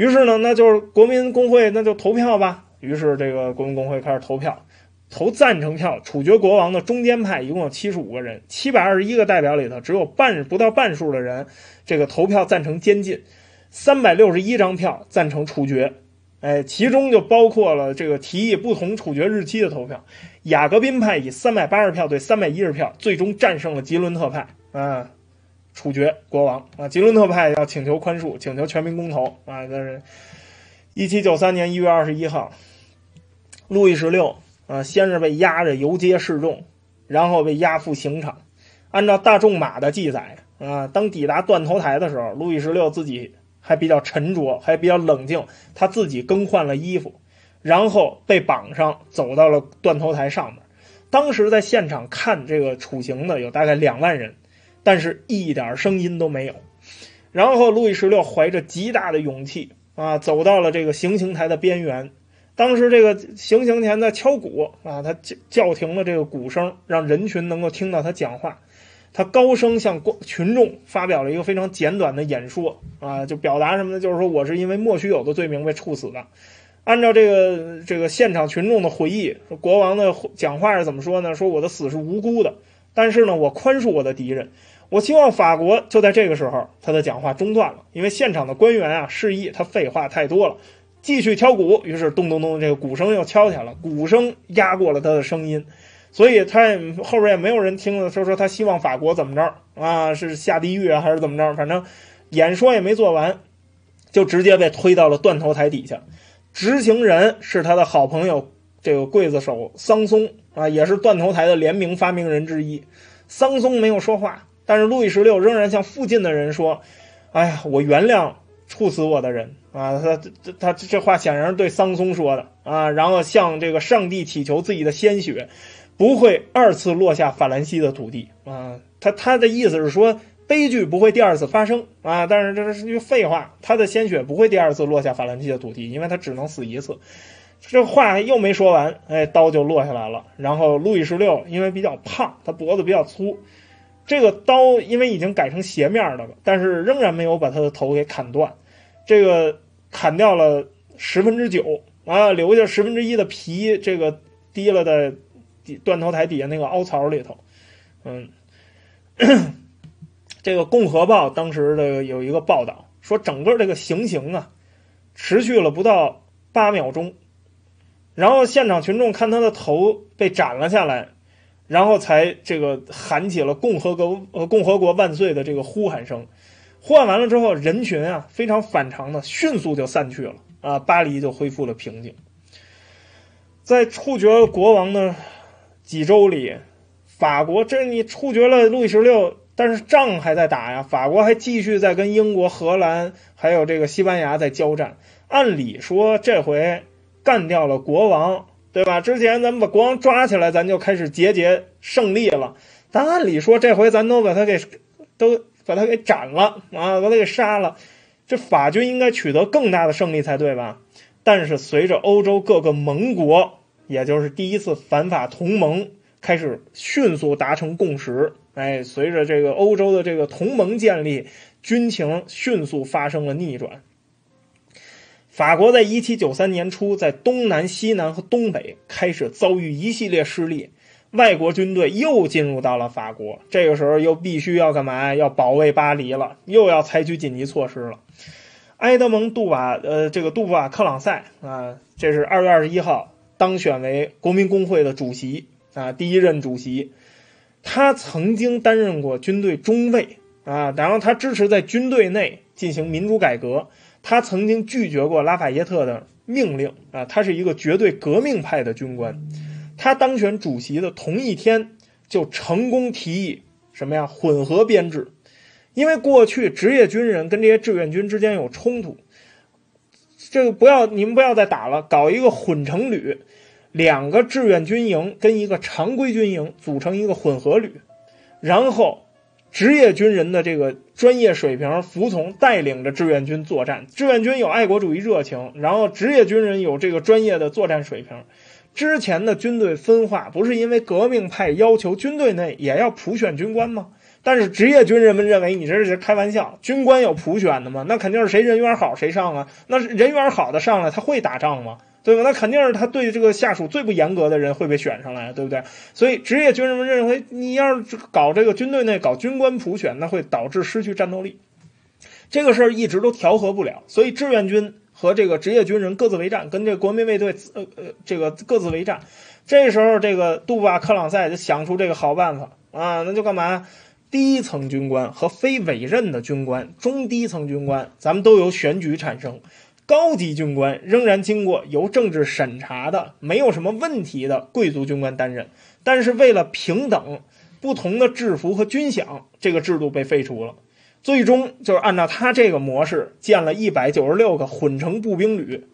Speaker 1: 于是呢，那就是国民工会那就投票吧。于是这个国民工会开始投票，投赞成票处决国王的中间派一共有七十五个人，七百二十一个代表里头只有半不到半数的人这个投票赞成监禁，三百六十一张票赞成处决。哎，其中就包括了这个提议不同处决日期的投票。雅各宾派以三百八十票对三百一十票，最终战胜了吉伦特派，啊，处决国王啊。吉伦特派要请求宽恕，请求全民公投啊。但是，一七九三年一月二十一号，路易十六啊，先是被押着游街示众，然后被押赴刑场。按照大仲马的记载啊，当抵达断头台的时候，路易十六自己。还比较沉着，还比较冷静。他自己更换了衣服，然后被绑上，走到了断头台上面。当时在现场看这个处刑的有大概两万人，但是一点声音都没有。然后路易十六怀着极大的勇气啊，走到了这个行刑台的边缘。当时这个行刑前在敲鼓啊，他叫叫停了这个鼓声，让人群能够听到他讲话。他高声向群众发表了一个非常简短的演说啊，就表达什么呢？就是说我是因为莫须有的罪名被处死的。按照这个这个现场群众的回忆，国王的讲话是怎么说呢？说我的死是无辜的，但是呢，我宽恕我的敌人。我希望法国就在这个时候，他的讲话中断了，因为现场的官员啊示意他废话太多了，继续敲鼓。于是咚咚咚，这个鼓声又敲起来了，鼓声压过了他的声音。所以他也后边也没有人听了，说说他希望法国怎么着啊？是下地狱啊，还是怎么着？反正演说也没做完，就直接被推到了断头台底下。执行人是他的好朋友，这个刽子手桑松啊，也是断头台的联名发明人之一。桑松没有说话，但是路易十六仍然向附近的人说：“哎呀，我原谅处死我的人啊！”他他他这话显然是对桑松说的啊，然后向这个上帝祈求自己的鲜血。不会二次落下法兰西的土地啊！他他的意思是说，悲剧不会第二次发生啊！但是这是句废话，他的鲜血不会第二次落下法兰西的土地，因为他只能死一次。这话又没说完，哎，刀就落下来了。然后路易十六因为比较胖，他脖子比较粗，这个刀因为已经改成斜面的了，但是仍然没有把他的头给砍断，这个砍掉了十分之九啊，留下十分之一的皮，这个滴了的。断头台底下那个凹槽里头，嗯，这个《共和报》当时的有一个报道说，整个这个行刑啊，持续了不到八秒钟，然后现场群众看他的头被斩了下来，然后才这个喊起了“共和国呃共和国万岁”的这个呼喊声。呼喊完了之后，人群啊非常反常的迅速就散去了啊，巴黎就恢复了平静。在处决国王的。几周里，法国这你处决了路易十六，但是仗还在打呀。法国还继续在跟英国、荷兰还有这个西班牙在交战。按理说这回干掉了国王，对吧？之前咱们把国王抓起来，咱就开始节节胜利了。但按理说这回咱都把他给都把他给斩了啊，把他给杀了，这法军应该取得更大的胜利才对吧？但是随着欧洲各个盟国。也就是第一次反法同盟开始迅速达成共识，哎，随着这个欧洲的这个同盟建立，军情迅速发生了逆转。法国在一七九三年初，在东南、西南和东北开始遭遇一系列失利，外国军队又进入到了法国，这个时候又必须要干嘛？要保卫巴黎了，又要采取紧急措施了。埃德蒙·杜瓦，呃，这个杜瓦克朗塞啊，这是二月二十一号。当选为国民工会的主席啊，第一任主席。他曾经担任过军队中尉啊，然后他支持在军队内进行民主改革。他曾经拒绝过拉法耶特的命令啊，他是一个绝对革命派的军官。他当选主席的同一天，就成功提议什么呀？混合编制。因为过去职业军人跟这些志愿军之间有冲突，这个不要你们不要再打了，搞一个混成旅，两个志愿军营跟一个常规军营组成一个混合旅，然后职业军人的这个专业水平服从带领着志愿军作战，志愿军有爱国主义热情，然后职业军人有这个专业的作战水平。之前的军队分化不是因为革命派要求军队内也要普选军官吗？但是职业军人们认为你这是开玩笑，军官有普选的吗？那肯定是谁人缘好谁上啊。那人缘好的上来，他会打仗吗？对吧？那肯定是他对这个下属最不严格的人会被选上来，对不对？所以职业军人们认为，你要是搞这个军队内搞军官普选，那会导致失去战斗力。这个事儿一直都调和不了，所以志愿军和这个职业军人各自为战，跟这国民卫队呃呃这个各自为战。这时候，这个杜巴克朗塞就想出这个好办法啊，那就干嘛？低层军官和非委任的军官、中低层军官，咱们都由选举产生；高级军官仍然经过由政治审查的、没有什么问题的贵族军官担任。但是为了平等，不同的制服和军饷，这个制度被废除了。最终就是按照他这个模式建了一百九十六个混成步兵旅，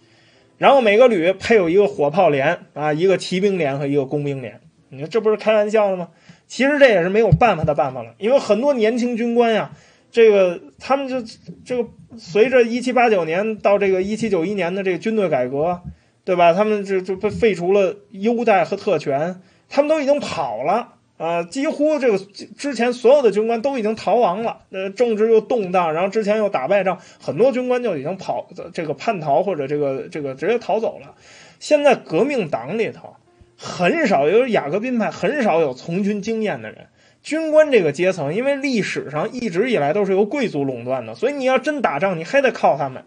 Speaker 1: 然后每个旅配有一个火炮连啊，一个骑兵连和一个工兵连。你说这不是开玩笑的吗？其实这也是没有办法的办法了，因为很多年轻军官呀，这个他们就这个随着一七八九年到这个一七九一年的这个军队改革，对吧？他们这就被废除了优待和特权，他们都已经跑了啊！几乎这个之前所有的军官都已经逃亡了。呃，政治又动荡，然后之前又打败仗，很多军官就已经跑这个叛逃或者这个这个直接逃走了。现在革命党里头。很少有雅各宾派，很少有从军经验的人。军官这个阶层，因为历史上一直以来都是由贵族垄断的，所以你要真打仗，你还得靠他们。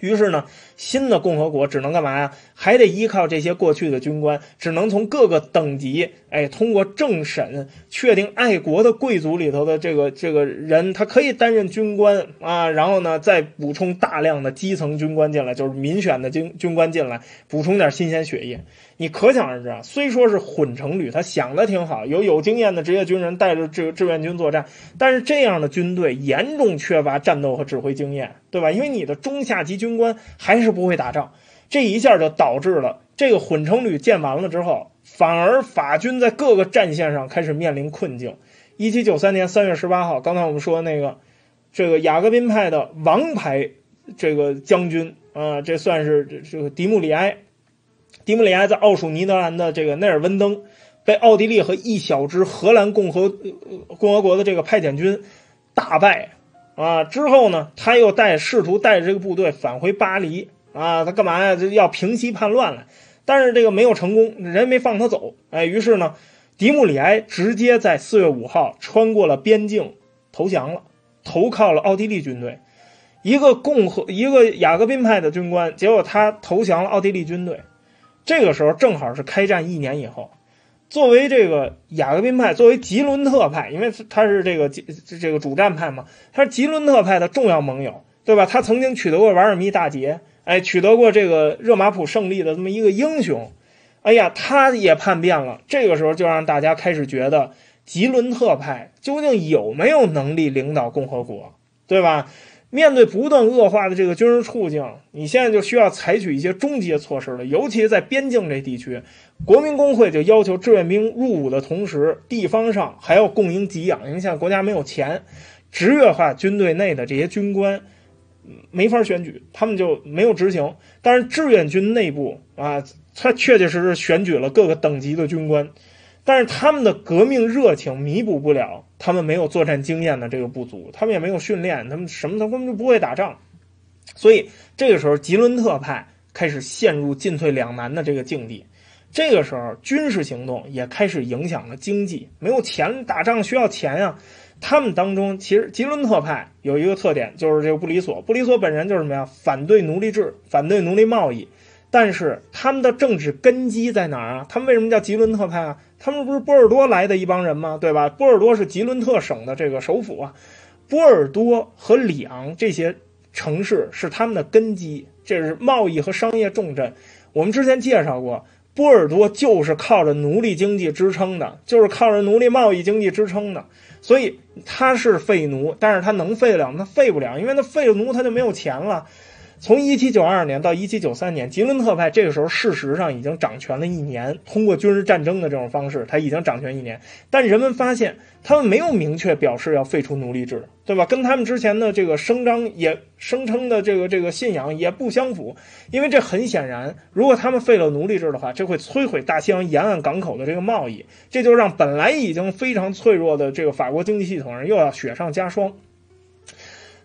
Speaker 1: 于是呢，新的共和国只能干嘛呀？还得依靠这些过去的军官，只能从各个等级，哎，通过政审确定爱国的贵族里头的这个这个人，他可以担任军官啊。然后呢，再补充大量的基层军官进来，就是民选的军军官进来，补充点新鲜血液。你可想而知啊，虽说是混成旅，他想的挺好，有有经验的职业军人带着这个志愿军作战，但是这样的军队严重缺乏战斗和指挥经验，对吧？因为你的中下级军官还是不会打仗，这一下就导致了这个混成旅建完了之后，反而法军在各个战线上开始面临困境。一七九三年三月十八号，刚才我们说那个这个雅各宾派的王牌这个将军啊，这算是这这个迪穆里埃。迪穆里埃在奥属尼德兰的这个内尔温登，被奥地利和一小支荷兰共和共和国的这个派遣军大败啊！之后呢，他又带试图带着这个部队返回巴黎啊，他干嘛呀？要平息叛乱来，但是这个没有成功，人没放他走。哎，于是呢，迪穆里埃直接在四月五号穿过了边境投降了，投靠了奥地利军队。一个共和一个雅各宾派的军官，结果他投降了奥地利军队。这个时候正好是开战一年以后，作为这个雅各宾派，作为吉伦特派，因为他是这个这这个主战派嘛，他是吉伦特派的重要盟友，对吧？他曾经取得过瓦尔密大捷，哎，取得过这个热马普胜利的这么一个英雄，哎呀，他也叛变了。这个时候就让大家开始觉得吉伦特派究竟有没有能力领导共和国，对吧？面对不断恶化的这个军事处境，你现在就需要采取一些终结措施了。尤其在边境这地区，国民工会就要求志愿兵入伍的同时，地方上还要供应给养，因为现在国家没有钱。职业化军队内的这些军官没法选举，他们就没有执行。但是志愿军内部啊，他确确实实选举了各个等级的军官。但是他们的革命热情弥补不了他们没有作战经验的这个不足，他们也没有训练，他们什么他根本就不会打仗，所以这个时候吉伦特派开始陷入进退两难的这个境地。这个时候军事行动也开始影响了经济，没有钱打仗需要钱呀。他们当中其实吉伦特派有一个特点，就是这个布里索，布里索本人就是什么呀？反对奴隶制，反对奴隶贸易。但是他们的政治根基在哪儿啊？他们为什么叫吉伦特派啊？他们不是波尔多来的一帮人吗？对吧？波尔多是吉伦特省的这个首府啊，波尔多和里昂这些城市是他们的根基，这是贸易和商业重镇。我们之前介绍过，波尔多就是靠着奴隶经济支撑的，就是靠着奴隶贸易经济支撑的，所以他是废奴，但是他能废得了吗？他废不了，因为他废了奴，他就没有钱了。从一七九二年到一七九三年，吉伦特派这个时候事实上已经掌权了一年，通过军事战争的这种方式，他已经掌权一年。但人们发现，他们没有明确表示要废除奴隶制，对吧？跟他们之前的这个声张也声称的这个这个信仰也不相符。因为这很显然，如果他们废了奴隶制的话，这会摧毁大西洋沿岸港口的这个贸易，这就让本来已经非常脆弱的这个法国经济系统又要雪上加霜。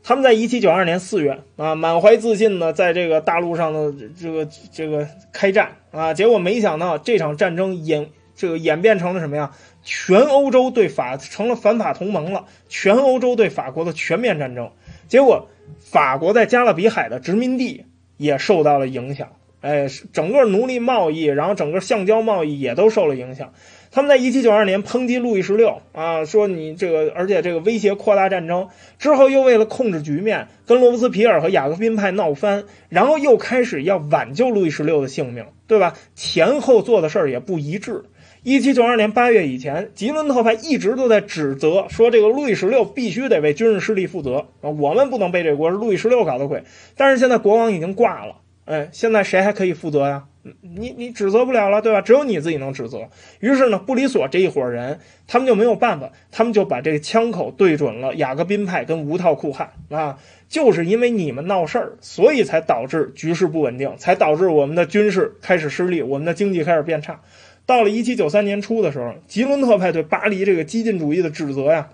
Speaker 1: 他们在一七九二年四月啊，满怀自信的在这个大陆上的这个这个开战啊，结果没想到这场战争演这个演变成了什么呀？全欧洲对法成了反法同盟了，全欧洲对法国的全面战争。结果法国在加勒比海的殖民地也受到了影响，哎，整个奴隶贸易，然后整个橡胶贸易也都受了影响。他们在一七九二年抨击路易十六啊，说你这个，而且这个威胁扩大战争。之后又为了控制局面，跟罗伯斯皮尔和雅各宾派闹翻，然后又开始要挽救路易十六的性命，对吧？前后做的事儿也不一致。一七九二年八月以前，吉伦特派一直都在指责说，这个路易十六必须得为军事失利负责啊，我们不能背这锅，是路易十六搞的鬼。但是现在国王已经挂了，哎，现在谁还可以负责呀？你你指责不了了，对吧？只有你自己能指责。于是呢，布里索这一伙人，他们就没有办法，他们就把这个枪口对准了雅各宾派跟无套库汗啊，就是因为你们闹事儿，所以才导致局势不稳定，才导致我们的军事开始失利，我们的经济开始变差。到了一七九三年初的时候，吉伦特派对巴黎这个激进主义的指责呀。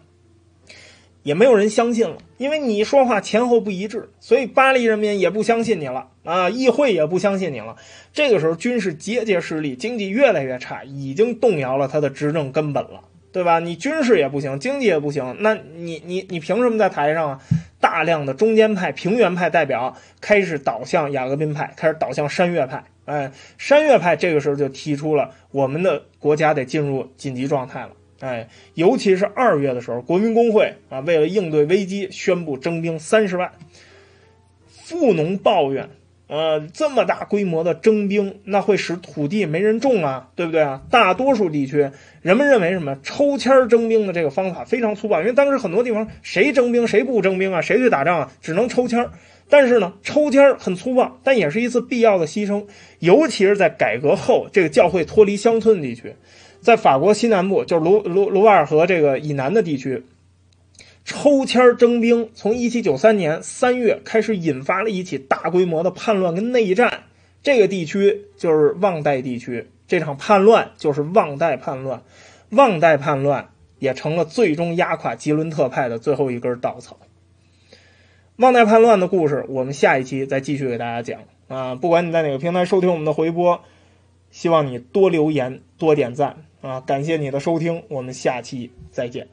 Speaker 1: 也没有人相信了，因为你说话前后不一致，所以巴黎人民也不相信你了啊！议会也不相信你了。这个时候军事节节失利，经济越来越差，已经动摇了他的执政根本了，对吧？你军事也不行，经济也不行，那你你你凭什么在台上啊？大量的中间派、平原派代表开始倒向雅各宾派，开始倒向山岳派。哎，山岳派这个时候就提出了，我们的国家得进入紧急状态了。哎，尤其是二月的时候，国民工会啊，为了应对危机，宣布征兵三十万。富农抱怨，呃，这么大规模的征兵，那会使土地没人种啊，对不对啊？大多数地区，人们认为什么？抽签征兵的这个方法非常粗暴，因为当时很多地方谁征兵谁不征兵啊，谁去打仗啊，只能抽签但是呢，抽签很粗暴，但也是一次必要的牺牲，尤其是在改革后，这个教会脱离乡村地区。在法国西南部，就是卢卢卢瓦尔河这个以南的地区，抽签征兵，从一七九三年三月开始，引发了一起大规模的叛乱跟内战。这个地区就是旺代地区，这场叛乱就是旺代叛乱，旺代叛乱也成了最终压垮吉伦特派的最后一根稻草。旺代叛乱的故事，我们下一期再继续给大家讲啊！不管你在哪个平台收听我们的回播，希望你多留言、多点赞。啊，感谢你的收听，我们下期再见。